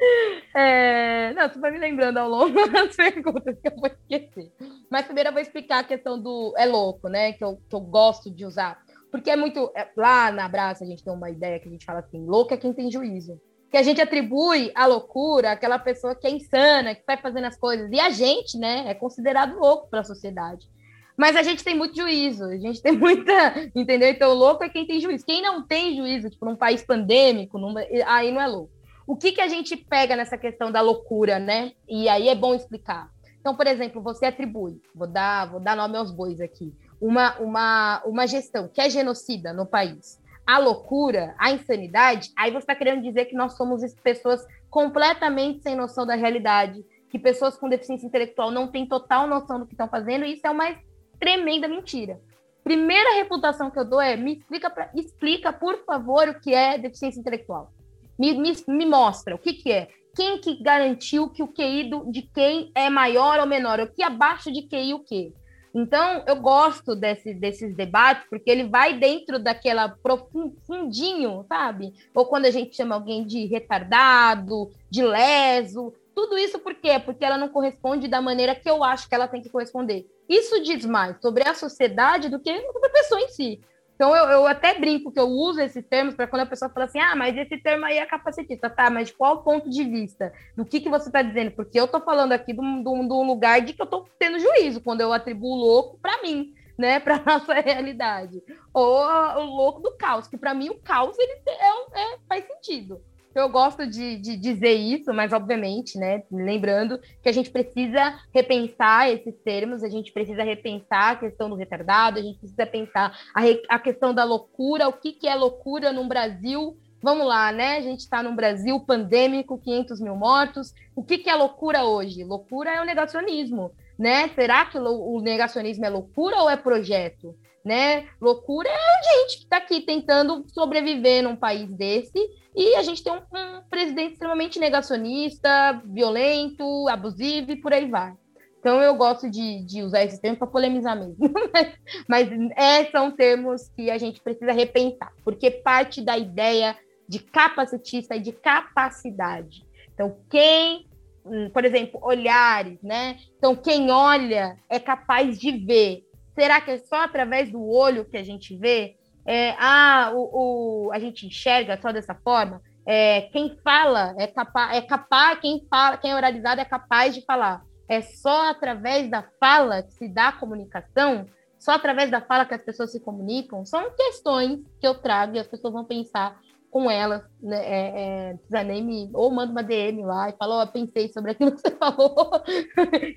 É... Não, tu vai me lembrando ao longo [laughs] das perguntas que eu vou esquecer. Mas primeiro eu vou explicar a questão do é louco, né? Que eu, que eu gosto de usar. Porque é muito. É, lá na Abraça a gente tem uma ideia que a gente fala assim: louco é quem tem juízo que a gente atribui a loucura àquela pessoa que é insana, que vai fazendo as coisas. E a gente, né, é considerado louco para a sociedade. Mas a gente tem muito juízo, a gente tem [laughs] muita, entendeu? Então, louco é quem tem juízo. Quem não tem juízo, tipo, num país pandêmico, num... aí não é louco. O que, que a gente pega nessa questão da loucura, né? E aí é bom explicar. Então, por exemplo, você atribui, vou dar, vou dar nome aos bois aqui, uma, uma, uma gestão que é genocida no país a loucura, a insanidade, aí você está querendo dizer que nós somos pessoas completamente sem noção da realidade, que pessoas com deficiência intelectual não têm total noção do que estão fazendo, e isso é uma tremenda mentira. Primeira reputação que eu dou é me explica, pra, explica por favor, o que é deficiência intelectual. Me, me, me mostra o que, que é. Quem que garantiu que o QI do, de quem é maior ou menor? O que abaixo de QI o quê? Então, eu gosto desse, desses debates, porque ele vai dentro daquela profundinho, sabe? Ou quando a gente chama alguém de retardado, de leso, tudo isso por quê? Porque ela não corresponde da maneira que eu acho que ela tem que corresponder. Isso diz mais sobre a sociedade do que a pessoa em si. Então eu, eu até brinco que eu uso esses termos para quando a pessoa fala assim, ah, mas esse termo aí é capacitista, tá? Mas de qual ponto de vista? Do que, que você está dizendo? Porque eu estou falando aqui de um, lugar de que eu estou tendo juízo quando eu atribuo louco para mim, né, para [laughs] nossa realidade. Ou o louco do caos, que para mim o caos ele é, é, faz sentido. Eu gosto de, de, dizer isso, mas obviamente, né, lembrando que a gente precisa repensar esses termos, a gente precisa repensar a questão do retardado, a gente precisa pensar a, re, a questão da loucura, o que, que é loucura num Brasil Vamos lá, né? A gente está num Brasil pandêmico, 500 mil mortos. O que, que é loucura hoje? Loucura é o negacionismo, né? Será que o negacionismo é loucura ou é projeto? Né? Loucura é a gente que está aqui tentando sobreviver num país desse e a gente tem um, um presidente extremamente negacionista, violento, abusivo e por aí vai. Então eu gosto de, de usar esse termo para polemizar mesmo. [laughs] mas, é, são termos que a gente precisa repensar, porque parte da ideia de capacitista e de capacidade. Então, quem, hum, por exemplo, olhares, né? Então, quem olha é capaz de ver. Será que é só através do olho que a gente vê? é, ah, o, o, a gente enxerga só dessa forma, é, quem fala é capaz, é capaz, quem fala, quem é oralizado é capaz de falar. É só através da fala que se dá a comunicação, só através da fala que as pessoas se comunicam. São questões que eu trago e as pessoas vão pensar com elas, né? É, é, precisa nem me. Ou manda uma DM lá e fala, ó, oh, pensei sobre aquilo que você [laughs] falou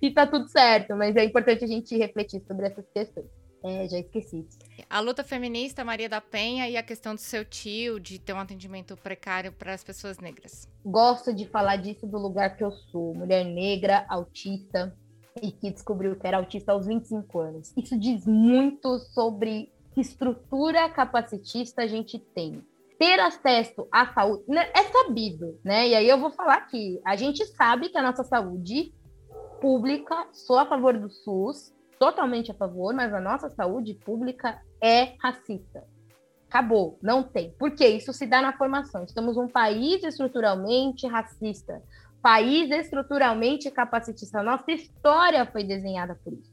e tá tudo certo, mas é importante a gente refletir sobre essas questões. É, já esqueci. A luta feminista, Maria da Penha, e a questão do seu tio, de ter um atendimento precário para as pessoas negras. Gosto de falar disso do lugar que eu sou. Mulher negra, autista, e que descobriu que era autista aos 25 anos. Isso diz muito sobre que estrutura capacitista a gente tem. Ter acesso à saúde né, é sabido, né? E aí eu vou falar aqui. A gente sabe que a nossa saúde pública, sou a favor do SUS, totalmente a favor, mas a nossa saúde pública é racista. Acabou, não tem. Por quê? Isso se dá na formação. Estamos um país estruturalmente racista, país estruturalmente capacitista. Nossa história foi desenhada por isso.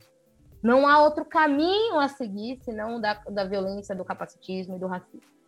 Não há outro caminho a seguir senão da, da violência, do capacitismo e do racismo.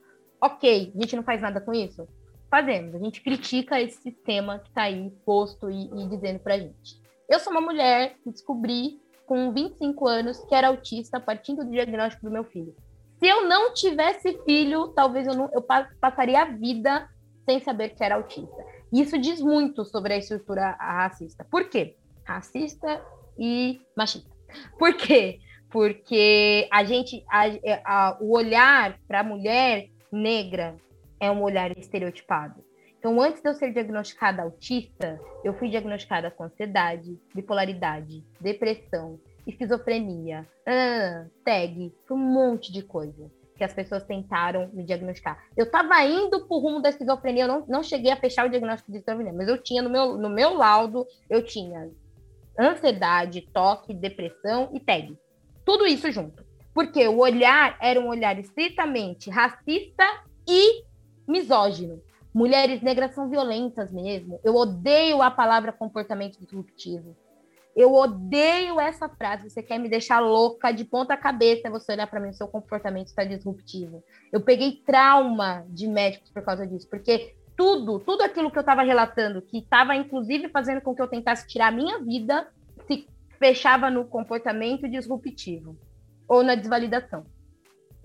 Ok, a gente não faz nada com isso? Fazemos. A gente critica esse sistema que está aí posto e, e dizendo para gente. Eu sou uma mulher que descobri com 25 anos que era autista, partindo do diagnóstico do meu filho. Se eu não tivesse filho, talvez eu, não, eu passaria a vida sem saber que era autista. Isso diz muito sobre a estrutura racista. Por quê? Racista e machista. Por quê? Porque a gente, a, a, o olhar para a mulher negra é um olhar estereotipado. Então, antes de eu ser diagnosticada autista, eu fui diagnosticada com ansiedade, bipolaridade, depressão, esquizofrenia, ah, tag, um monte de coisa que as pessoas tentaram me diagnosticar. Eu estava indo para o rumo da esquizofrenia, eu não, não cheguei a fechar o diagnóstico de esquizofrenia, mas eu tinha no meu, no meu laudo, eu tinha ansiedade, toque, depressão e tag. Tudo isso junto. Porque o olhar era um olhar estritamente racista e misógino. Mulheres negras são violentas mesmo. Eu odeio a palavra comportamento disruptivo. Eu odeio essa frase. Você quer me deixar louca de ponta cabeça você olhar para mim, seu comportamento está disruptivo. Eu peguei trauma de médicos por causa disso, porque tudo, tudo aquilo que eu estava relatando, que estava inclusive fazendo com que eu tentasse tirar a minha vida, se fechava no comportamento disruptivo ou na desvalidação.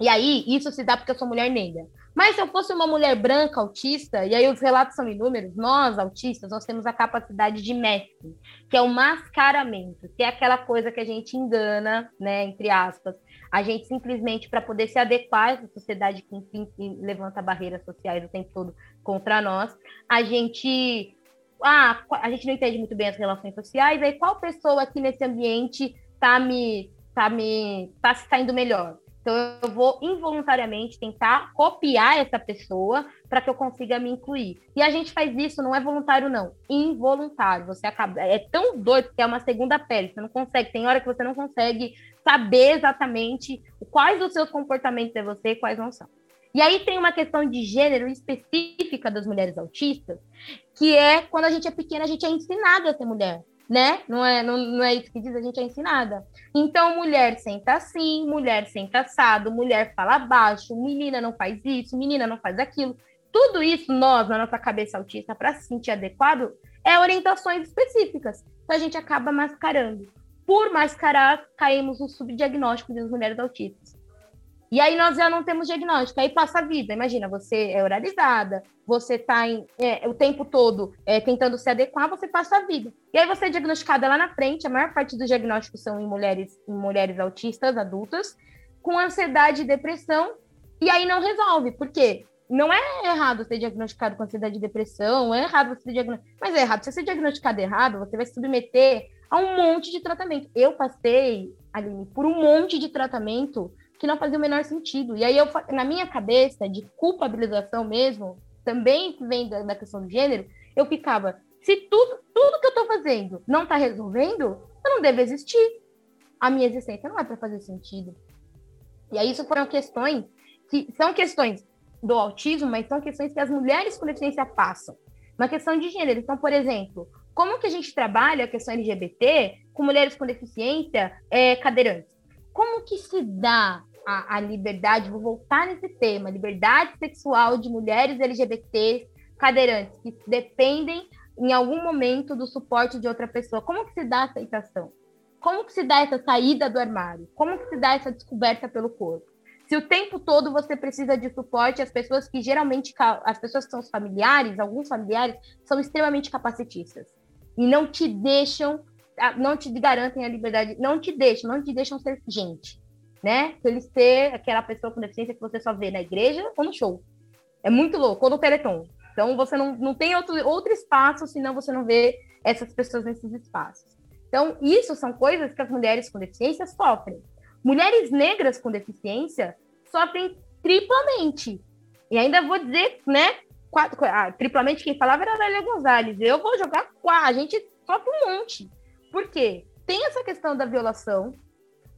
E aí, isso se dá porque eu sou mulher negra. Mas se eu fosse uma mulher branca autista, e aí os relatos são inúmeros, nós autistas, nós temos a capacidade de mestre, que é o mascaramento, que é aquela coisa que a gente engana, né, entre aspas, a gente simplesmente para poder se adequar essa sociedade que, enfim, levanta barreiras sociais o tempo todo contra nós, a gente ah, a gente não entende muito bem as relações sociais, aí qual pessoa aqui nesse ambiente tá me tá me tá se saindo melhor? Então, eu vou involuntariamente tentar copiar essa pessoa para que eu consiga me incluir. E a gente faz isso, não é voluntário, não. Involuntário. Você acaba. É tão doido que é uma segunda pele. Você não consegue. Tem hora que você não consegue saber exatamente quais os seus comportamentos é você e quais não são. E aí tem uma questão de gênero específica das mulheres autistas, que é quando a gente é pequena, a gente é ensinado a ser mulher. Né? Não é, não, não é isso que diz, a gente é ensinada. Então, mulher senta assim, mulher senta assado, mulher fala baixo, menina não faz isso, menina não faz aquilo. Tudo isso, nós, na nossa cabeça autista, para se sentir adequado, é orientações específicas. Então, a gente acaba mascarando. Por mascarar, caímos no subdiagnóstico das mulheres autistas. E aí nós já não temos diagnóstico, aí passa a vida. Imagina, você é oralizada, você está é, o tempo todo é, tentando se adequar, você passa a vida. E aí você é diagnosticada lá na frente, a maior parte dos diagnósticos são em mulheres, em mulheres autistas, adultas, com ansiedade e depressão, e aí não resolve. Por quê? Não é errado ser diagnosticado com ansiedade e depressão, é errado você ser diagnosticado. Mas é errado. Se você ser diagnosticado errado, você vai se submeter a um monte de tratamento. Eu passei, Aline, por um monte de tratamento que não fazia o menor sentido. E aí, eu, na minha cabeça, de culpabilização mesmo, também que vem da, da, questão do gênero, eu ficava, se tudo, tudo que eu estou fazendo não está resolvendo, eu não devo existir. A minha existência não é para fazer sentido. E aí, isso foram questões que são questões do autismo, mas são questões que as mulheres com deficiência passam. Uma questão de gênero. Então, por exemplo, como que a gente trabalha a questão LGBT com mulheres com deficiência é, cadeirantes? Como que se dá a, a liberdade, vou voltar nesse tema, liberdade sexual de mulheres LGBT cadeirantes que dependem em algum momento do suporte de outra pessoa. Como que se dá a aceitação? Como que se dá essa saída do armário? Como que se dá essa descoberta pelo corpo? Se o tempo todo você precisa de suporte, as pessoas que geralmente, as pessoas que são familiares, alguns familiares, são extremamente capacitistas e não te deixam não te garantem a liberdade, não te deixam, não te deixam ser gente, né? Eles ser aquela pessoa com deficiência que você só vê na igreja ou no show. É muito louco, ou no Teleton. Então você não, não tem outro, outro espaço, senão você não vê essas pessoas nesses espaços. Então, isso são coisas que as mulheres com deficiência sofrem. Mulheres negras com deficiência sofrem triplamente. E ainda vou dizer, né? Quatro, ah, triplamente quem falava era a Lélia Gonzalez. Eu vou jogar quatro. A gente sofre um monte. Por quê? Tem essa questão da violação.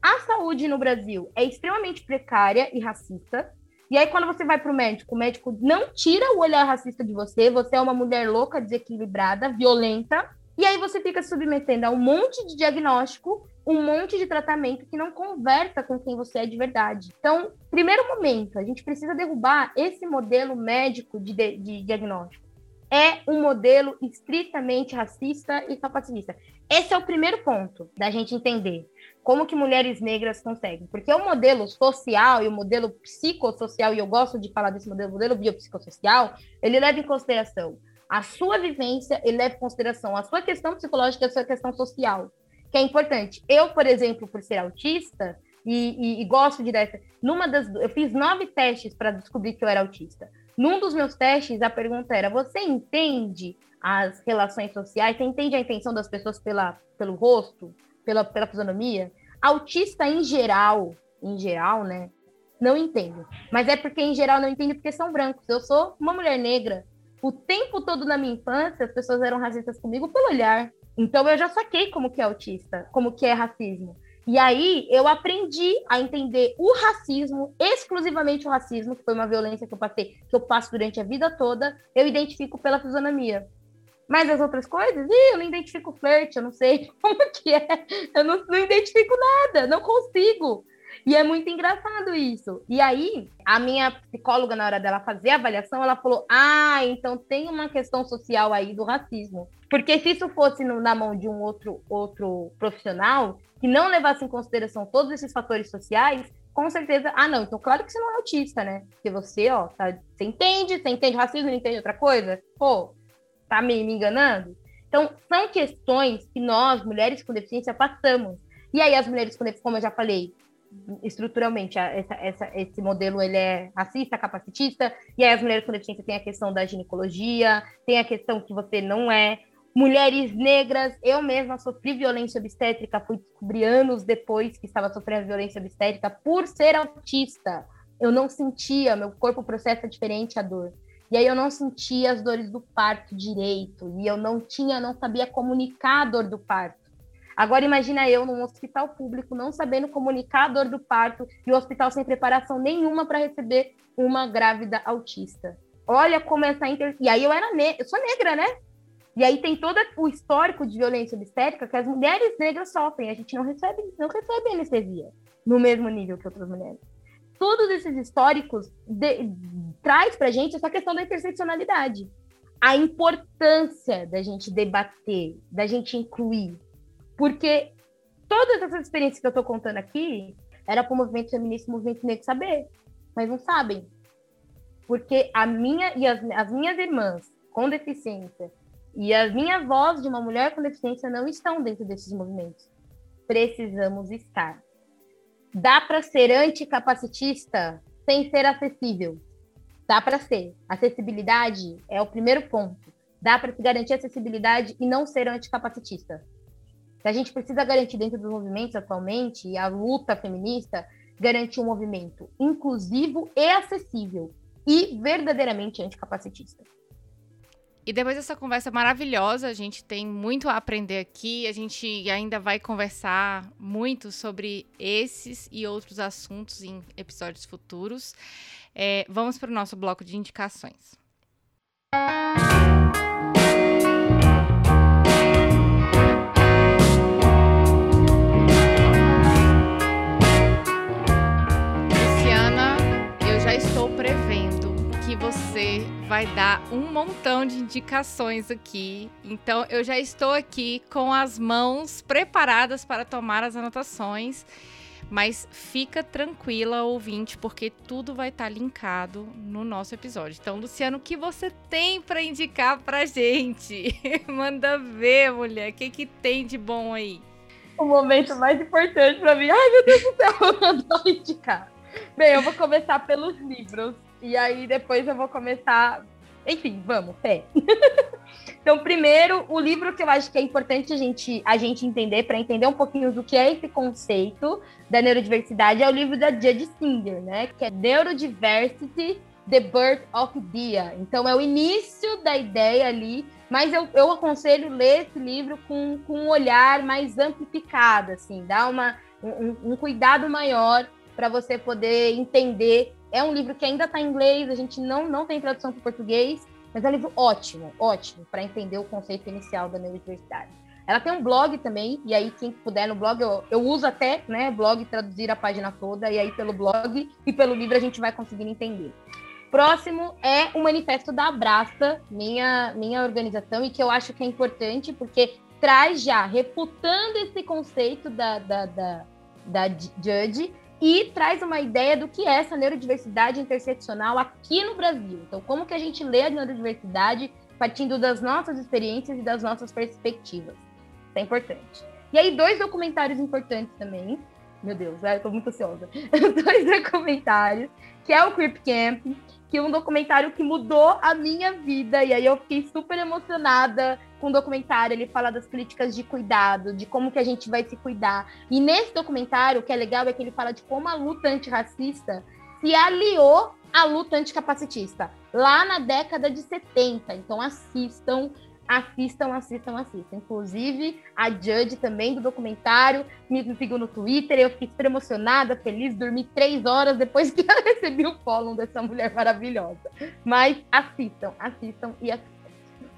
A saúde no Brasil é extremamente precária e racista. E aí, quando você vai para o médico, o médico não tira o olhar racista de você, você é uma mulher louca, desequilibrada, violenta, e aí você fica submetendo a um monte de diagnóstico, um monte de tratamento que não conversa com quem você é de verdade. Então, primeiro momento, a gente precisa derrubar esse modelo médico de, de, de diagnóstico é um modelo estritamente racista e capacitista. Esse é o primeiro ponto da gente entender como que mulheres negras conseguem, porque o modelo social e o modelo psicossocial, e eu gosto de falar desse modelo, modelo biopsicossocial, ele leva em consideração a sua vivência, ele leva em consideração a sua questão psicológica e a sua questão social, que é importante. Eu, por exemplo, por ser autista, e, e, e gosto de dar numa das eu fiz nove testes para descobrir que eu era autista num dos meus testes, a pergunta era: você entende as relações sociais? Você entende a intenção das pessoas pela, pelo rosto, pela, pela fisionomia? Autista em geral, em geral, né? Não entendo. Mas é porque em geral não entende porque são brancos. Eu sou uma mulher negra. O tempo todo na minha infância, as pessoas eram racistas comigo pelo olhar. Então eu já saquei como que é autista, como que é racismo. E aí eu aprendi a entender o racismo, exclusivamente o racismo, que foi uma violência que eu passei, que eu passo durante a vida toda, eu identifico pela fisionomia. Mas as outras coisas, ih, eu não identifico flerte, eu não sei [laughs] como que é, eu não, não identifico nada, não consigo. E é muito engraçado isso. E aí, a minha psicóloga, na hora dela fazer a avaliação, ela falou: Ah, então tem uma questão social aí do racismo. Porque se isso fosse no, na mão de um outro, outro profissional, que não levasse em consideração todos esses fatores sociais, com certeza. Ah, não, então claro que você não é autista, né? Porque você, ó, tá, você entende, você entende racismo, não entende outra coisa? Pô, tá me, me enganando? Então, são questões que nós, mulheres com deficiência, passamos. E aí, as mulheres com deficiência, como eu já falei, estruturalmente, essa, essa, esse modelo ele é racista, capacitista, e aí as mulheres com deficiência têm a questão da ginecologia, tem a questão que você não é mulheres negras. Eu mesma sofri violência obstétrica, fui descobrir anos depois que estava sofrendo violência obstétrica por ser autista. Eu não sentia, meu corpo processa diferente a dor. E aí eu não sentia as dores do parto direito, e eu não tinha, não sabia comunicar a dor do parto. Agora imagina eu num hospital público não sabendo comunicar a dor do parto e o hospital sem preparação nenhuma para receber uma grávida autista. Olha como essa inter... E aí eu era ne... eu sou negra, né? E aí tem todo o histórico de violência obstétrica que as mulheres negras sofrem. A gente não recebe, não recebe anestesia no mesmo nível que outras mulheres. Todos esses históricos de, traz para gente essa questão da interseccionalidade. A importância da gente debater, da gente incluir. Porque todas essas experiências que eu estou contando aqui era para o movimento feminista e o movimento negro saber, mas não sabem. Porque a minha e as, as minhas irmãs com deficiência e as minhas vozes de uma mulher com deficiência não estão dentro desses movimentos. Precisamos estar. Dá para ser anticapacitista sem ser acessível. Dá para ser. Acessibilidade é o primeiro ponto. Dá para se garantir acessibilidade e não ser anticapacitista. Se a gente precisa garantir dentro dos movimentos atualmente, a luta feminista, garantir um movimento inclusivo e acessível e verdadeiramente anticapacitista. E depois dessa conversa maravilhosa, a gente tem muito a aprender aqui. A gente ainda vai conversar muito sobre esses e outros assuntos em episódios futuros. É, vamos para o nosso bloco de indicações. Luciana, você vai dar um montão de indicações aqui. Então eu já estou aqui com as mãos preparadas para tomar as anotações. Mas fica tranquila, ouvinte, porque tudo vai estar tá linkado no nosso episódio. Então, Luciano, o que você tem para indicar pra gente? [laughs] Manda ver, mulher, o que, que tem de bom aí? O momento mais importante para mim. Ai, meu Deus do céu, [laughs] eu adoro indicar. Bem, eu vou começar pelos livros. E aí depois eu vou começar. Enfim, vamos, fé. [laughs] então, primeiro, o livro que eu acho que é importante a gente, a gente entender, para entender um pouquinho do que é esse conceito da neurodiversidade, é o livro da Judge Singer, né? Que é Neurodiversity, The Birth of Dia. Então, é o início da ideia ali, mas eu, eu aconselho ler esse livro com, com um olhar mais amplificado, assim, dá uma, um, um cuidado maior para você poder entender é um livro que ainda está em inglês, a gente não, não tem tradução para português, mas é um livro ótimo, ótimo, para entender o conceito inicial da neurodiversidade. Ela tem um blog também, e aí quem puder no blog, eu, eu uso até, né, blog, traduzir a página toda, e aí pelo blog e pelo livro a gente vai conseguindo entender. Próximo é o Manifesto da Abraça, minha, minha organização, e que eu acho que é importante, porque traz já, refutando esse conceito da, da, da, da Judge, e traz uma ideia do que é essa neurodiversidade interseccional aqui no Brasil. Então, como que a gente lê a neurodiversidade partindo das nossas experiências e das nossas perspectivas. Isso é importante. E aí, dois documentários importantes também. Meu Deus, eu tô muito ansiosa. [laughs] dois documentários, que é o Creep Camp, que um documentário que mudou a minha vida. E aí eu fiquei super emocionada com o documentário. Ele fala das políticas de cuidado, de como que a gente vai se cuidar. E nesse documentário, o que é legal é que ele fala de como a luta antirracista se aliou à luta anticapacitista, lá na década de 70. Então assistam, assistam, assistam, assistam. Inclusive, a Judge também do documentário me seguiu no Twitter. Eu fiquei super emocionada, feliz, dormi três horas depois [laughs] que eu recebi o follow dessa mulher maravilhosa. Mas assistam, assistam e assistam.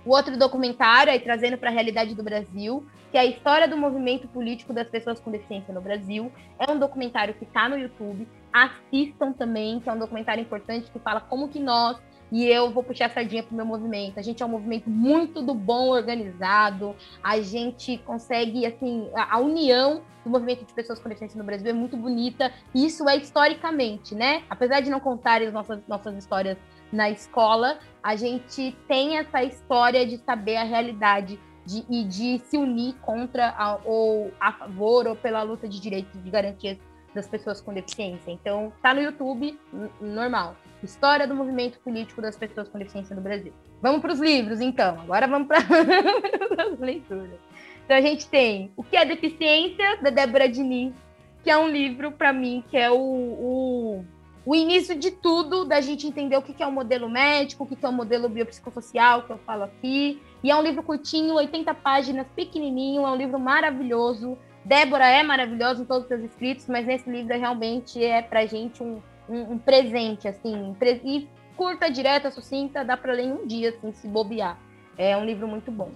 O outro documentário, aí trazendo para a realidade do Brasil, que é a história do movimento político das pessoas com deficiência no Brasil. É um documentário que está no YouTube. Assistam também, que é um documentário importante que fala como que nós, e eu vou puxar a sardinha para o meu movimento. A gente é um movimento muito do bom organizado, a gente consegue, assim, a, a união do movimento de pessoas com deficiência no Brasil é muito bonita, e isso é historicamente, né? Apesar de não contar as nossas, nossas histórias na escola, a gente tem essa história de saber a realidade de, e de se unir contra a, ou a favor ou pela luta de direitos de garantias das pessoas com deficiência. Então, tá no YouTube, normal. História do movimento político das pessoas com deficiência no Brasil. Vamos para os livros, então. Agora vamos para [laughs] as leituras. Então, a gente tem O que é Deficiência, da Débora Diniz, que é um livro, para mim, que é o, o, o, início de tudo, da gente entender o que é o modelo médico, o que é o modelo biopsicossocial, que eu falo aqui. E é um livro curtinho, 80 páginas, pequenininho, é um livro maravilhoso. Débora é maravilhosa em todos os seus escritos, mas nesse livro realmente é pra gente um, um, um presente, assim, e curta, direta, sucinta, dá para ler em um dia, assim, se bobear. É um livro muito bom.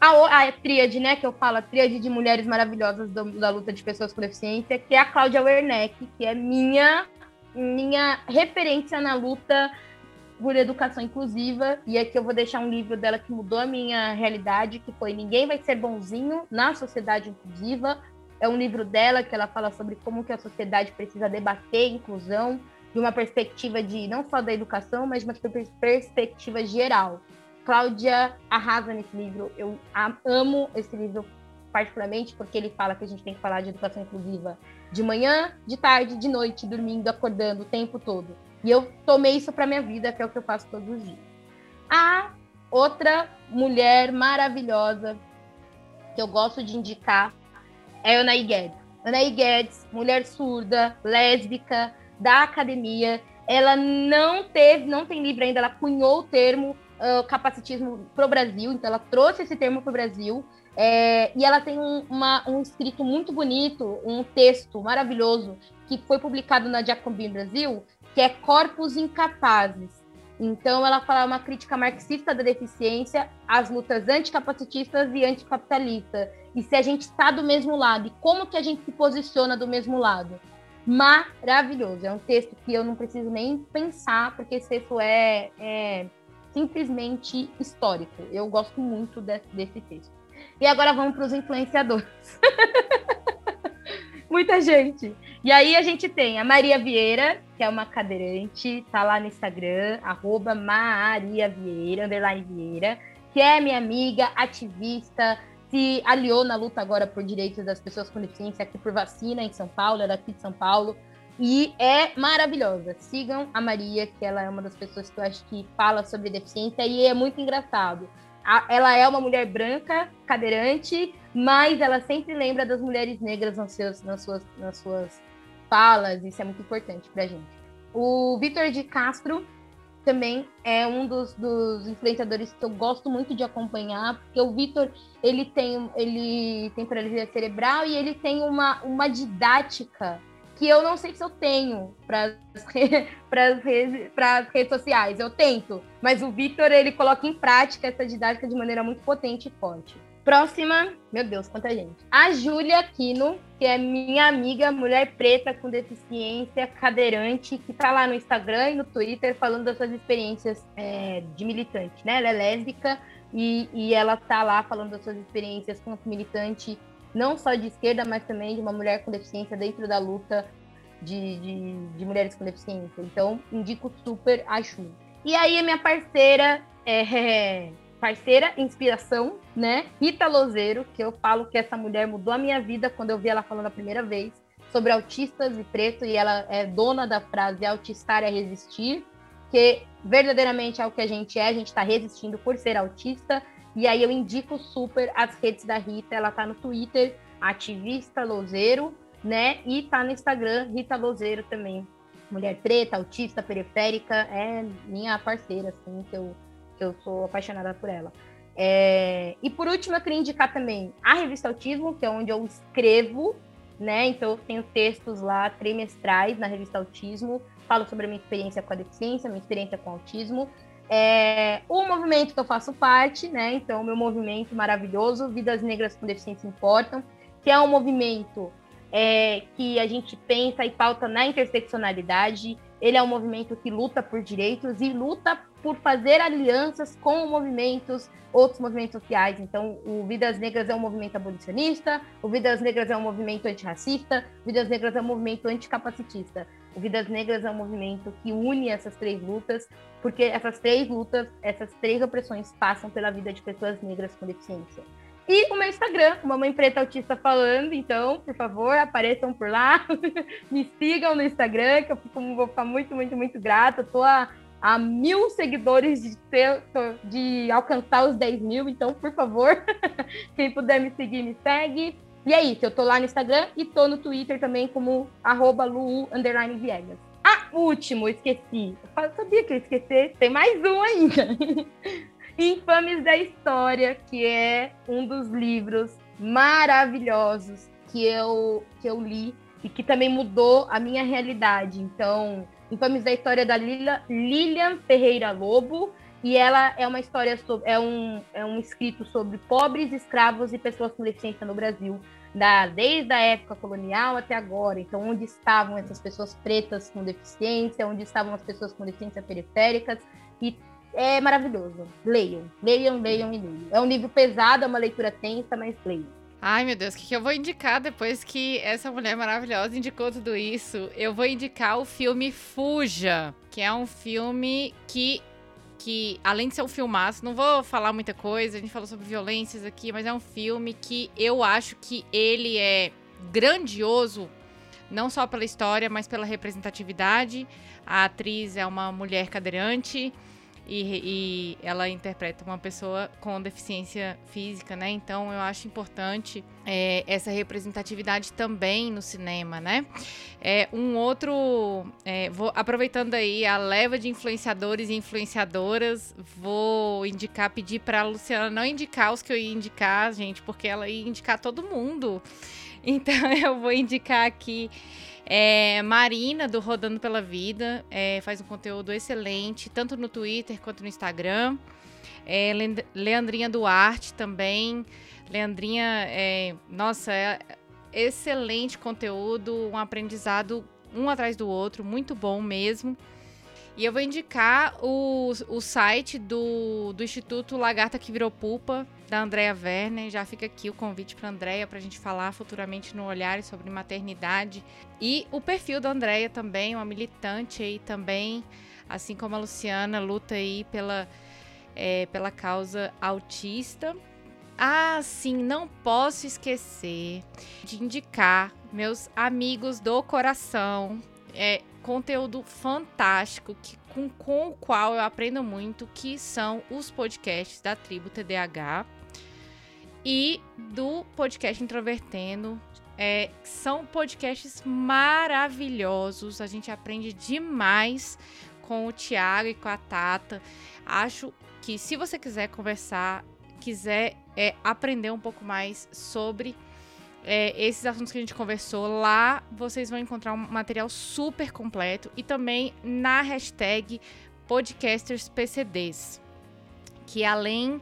a, a tríade, né, que eu falo, a tríade de mulheres maravilhosas do, da luta de pessoas com deficiência, que é a Cláudia Werneck, que é minha, minha referência na luta por educação inclusiva. E aqui eu vou deixar um livro dela que mudou a minha realidade, que foi Ninguém Vai Ser Bonzinho na Sociedade Inclusiva. É um livro dela que ela fala sobre como que a sociedade precisa debater inclusão de uma perspectiva de não só da educação, mas de uma perspectiva geral. Cláudia arrasa nesse livro. Eu amo esse livro particularmente porque ele fala que a gente tem que falar de educação inclusiva de manhã, de tarde, de noite, dormindo, acordando o tempo todo. E eu tomei isso para minha vida, que é o que eu faço todos os dias. A outra mulher maravilhosa que eu gosto de indicar é Anaí Guedes. Anaí Guedes, mulher surda, lésbica, da academia. Ela não teve, não tem livro ainda, ela cunhou o termo uh, capacitismo para o Brasil, então ela trouxe esse termo para o Brasil. É, e ela tem um, uma, um escrito muito bonito, um texto maravilhoso, que foi publicado na Jacobin Brasil, que é Corpos Incapazes. Então, ela fala uma crítica marxista da deficiência às lutas anticapacitistas e anticapitalistas. E se a gente está do mesmo lado, e como que a gente se posiciona do mesmo lado maravilhoso. É um texto que eu não preciso nem pensar, porque esse texto é, é simplesmente histórico. Eu gosto muito de, desse texto. E agora vamos para os influenciadores. [laughs] Muita gente. E aí a gente tem a Maria Vieira, que é uma cadeirante, tá lá no Instagram, arroba Maria Vieira, underline Vieira, que é minha amiga, ativista, se aliou na luta agora por direitos das pessoas com deficiência aqui por vacina em São Paulo, é daqui de São Paulo. E é maravilhosa. Sigam a Maria, que ela é uma das pessoas que eu acho que fala sobre deficiência e é muito engraçado. Ela é uma mulher branca, cadeirante, mas ela sempre lembra das mulheres negras nas, seus, nas, suas, nas suas falas. Isso é muito importante pra gente. O Vitor de Castro também é um dos, dos, influenciadores que eu gosto muito de acompanhar, porque o Vitor ele tem ele tem paralisia cerebral e ele tem uma, uma didática que eu não sei se eu tenho para as [laughs] redes sociais. Eu tento, mas o Vitor ele coloca em prática essa didática de maneira muito potente e forte. Próxima, meu Deus, quanta gente. A Júlia Aquino, que é minha amiga, mulher preta com deficiência, cadeirante, que tá lá no Instagram e no Twitter falando das suas experiências é, de militante, né? Ela é lésbica e, e ela tá lá falando das suas experiências como militante, não só de esquerda, mas também de uma mulher com deficiência dentro da luta de, de, de mulheres com deficiência. Então, indico super a Ju. E aí, a minha parceira é [laughs] parceira, inspiração, né? Rita Lozeiro, que eu falo que essa mulher mudou a minha vida quando eu vi ela falando a primeira vez sobre autistas e preto, e ela é dona da frase autistar é resistir, que verdadeiramente é o que a gente é, a gente está resistindo por ser autista, e aí eu indico super as redes da Rita, ela tá no Twitter, ativista Lozeiro, né? E tá no Instagram, Rita Lozeiro também. Mulher preta, autista, periférica, é minha parceira, assim, que eu eu sou apaixonada por ela. É... E por último, eu queria indicar também a revista Autismo, que é onde eu escrevo, né? Então eu tenho textos lá trimestrais na revista Autismo, falo sobre a minha experiência com a deficiência, minha experiência com o autismo. É... O movimento que eu faço parte, né? Então, meu movimento maravilhoso, Vidas Negras com Deficiência Importam, que é um movimento é, que a gente pensa e pauta na interseccionalidade. Ele é um movimento que luta por direitos e luta por fazer alianças com movimentos, outros movimentos sociais. Então, o Vidas Negras é um movimento abolicionista, o Vidas Negras é um movimento antirracista, o Vidas Negras é um movimento anticapacitista. O Vidas Negras é um movimento que une essas três lutas, porque essas três lutas, essas três opressões passam pela vida de pessoas negras com deficiência. E o meu Instagram, Mamãe Preta Autista Falando. Então, por favor, apareçam por lá. [laughs] Me sigam no Instagram, que eu fico, vou ficar muito, muito, muito grata. Estou a, a mil seguidores de, ter, de alcançar os 10 mil. Então, por favor, [laughs] quem puder me seguir, me segue. E é isso, eu tô lá no Instagram e tô no Twitter também como arroba. Ah, último, esqueci. Eu sabia que eu ia esquecer. Tem mais um ainda. [laughs] Infames da História, que é um dos livros maravilhosos que eu, que eu li e que também mudou a minha realidade. Então, Infames da História da Lila, Lilian Ferreira Lobo, E ela é uma história sobre, é um, é um escrito sobre pobres, escravos e pessoas com deficiência no Brasil, da, desde a época colonial até agora. Então, onde estavam essas pessoas pretas com deficiência, onde estavam as pessoas com deficiência periféricas, e é maravilhoso. Leiam, leiam, leiam e leiam. É um livro pesado, é uma leitura tensa, mas leiam. Ai, meu Deus, o que, eu vou indicar depois que essa mulher maravilhosa indicou tudo isso? Eu vou indicar o filme Fuja, que é um filme que, que além de ser um filmaço, não vou falar muita coisa, a gente falou sobre violências aqui, mas é um filme que eu acho que ele é grandioso, não só pela história, mas pela representatividade. A atriz é uma mulher cadeirante e, e, ela interpreta uma pessoa com deficiência física, né? Então eu acho importante é, essa representatividade também no cinema, né? É, um outro, é, vou aproveitando aí a leva de influenciadores e influenciadoras, vou indicar, pedir para Luciana não indicar os que eu ia indicar, gente, porque ela ia indicar todo mundo. [laughs] Então eu vou indicar aqui é, Marina, do Rodando pela Vida, é, faz um conteúdo excelente, tanto no Twitter quanto no Instagram. É, Leandrinha Duarte também. Leandrinha, é, nossa, é excelente conteúdo, um aprendizado um atrás do outro, muito bom mesmo. E eu vou indicar o, o site do, do Instituto Lagarta que Virou Pupa, da Andrea Werner. Já fica aqui o convite para Andrea para a gente falar futuramente no Olhar sobre maternidade. E o perfil da Andrea também, uma militante aí também, assim como a Luciana, luta aí pela, é, pela causa autista. Ah, sim, não posso esquecer de indicar meus amigos do coração. É, conteúdo fantástico que, com, com o qual eu aprendo muito, que são os podcasts da tribo TDAH e do podcast Introvertendo. É, são podcasts maravilhosos, a gente aprende demais com o Tiago e com a Tata. Acho que se você quiser conversar, quiser é, aprender um pouco mais sobre é, esses assuntos que a gente conversou, lá vocês vão encontrar um material super completo e também na hashtag podcastersPCDs, que além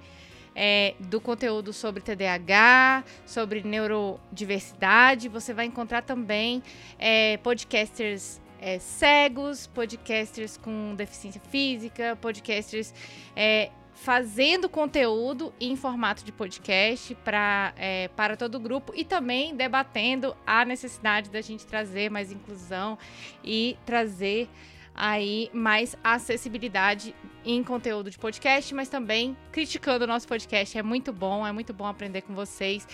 é, do conteúdo sobre TDAH, sobre neurodiversidade, você vai encontrar também é, podcasters é, cegos, podcasters com deficiência física, podcasters é, fazendo conteúdo em formato de podcast pra, é, para todo o grupo e também debatendo a necessidade da gente trazer mais inclusão e trazer aí mais acessibilidade em conteúdo de podcast, mas também criticando o nosso podcast. É muito bom, é muito bom aprender com vocês.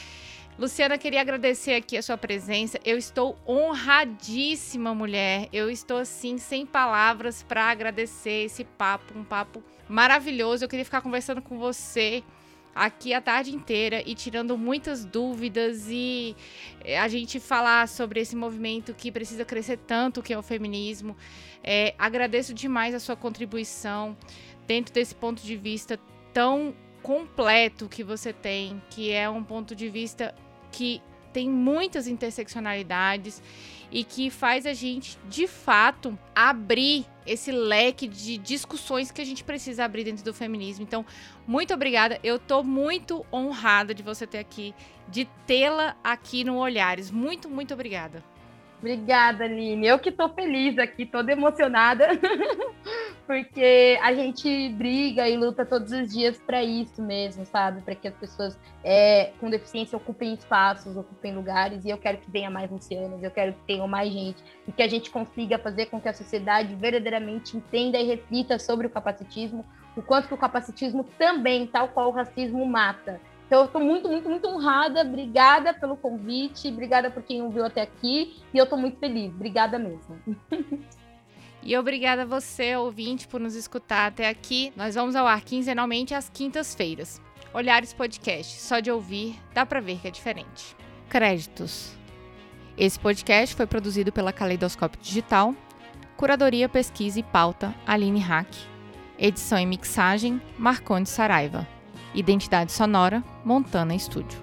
Luciana, queria agradecer aqui a sua presença. Eu estou honradíssima, mulher. Eu estou assim sem palavras para agradecer esse papo, um papo maravilhoso. Eu queria ficar conversando com você aqui a tarde inteira e tirando muitas dúvidas e eh, a gente falar sobre esse movimento que precisa crescer tanto, que é o feminismo. É, agradeço demais a sua contribuição dentro desse ponto de vista tão completo que você tem, que é um ponto de vista que tem muitas interseccionalidades e que faz a gente, de fato, abrir esse leque de discussões que a gente precisa abrir dentro do feminismo. Então, muito obrigada. Eu tô muito honrada de você ter aqui, de tê-la aqui no Olhares. Muito, muito obrigada. Obrigada, Aline. Eu que tô feliz aqui, toda emocionada, [laughs] porque a gente briga e luta todos os dias para isso mesmo, sabe? Para que as pessoas é, com deficiência ocupem espaços, ocupem lugares, e eu quero que tenha mais ancianos, eu quero que tenha mais gente, e que a gente consiga fazer com que a sociedade verdadeiramente entenda e reflita sobre o capacitismo, o quanto que o capacitismo também, tal qual o racismo, mata então, eu estou muito, muito, muito honrada. Obrigada pelo convite, obrigada por quem ouviu até aqui. E eu estou muito feliz. Obrigada mesmo. E obrigada a você, ouvinte, por nos escutar até aqui. Nós vamos ao ar quinzenalmente às quintas-feiras. Olhares Podcast, só de ouvir, dá para ver que é diferente. Créditos. Esse podcast foi produzido pela Caleidoscópio Digital. Curadoria, pesquisa e pauta, Aline Hack. Edição e mixagem, Marconde Saraiva. Identidade sonora, Montana Estúdio.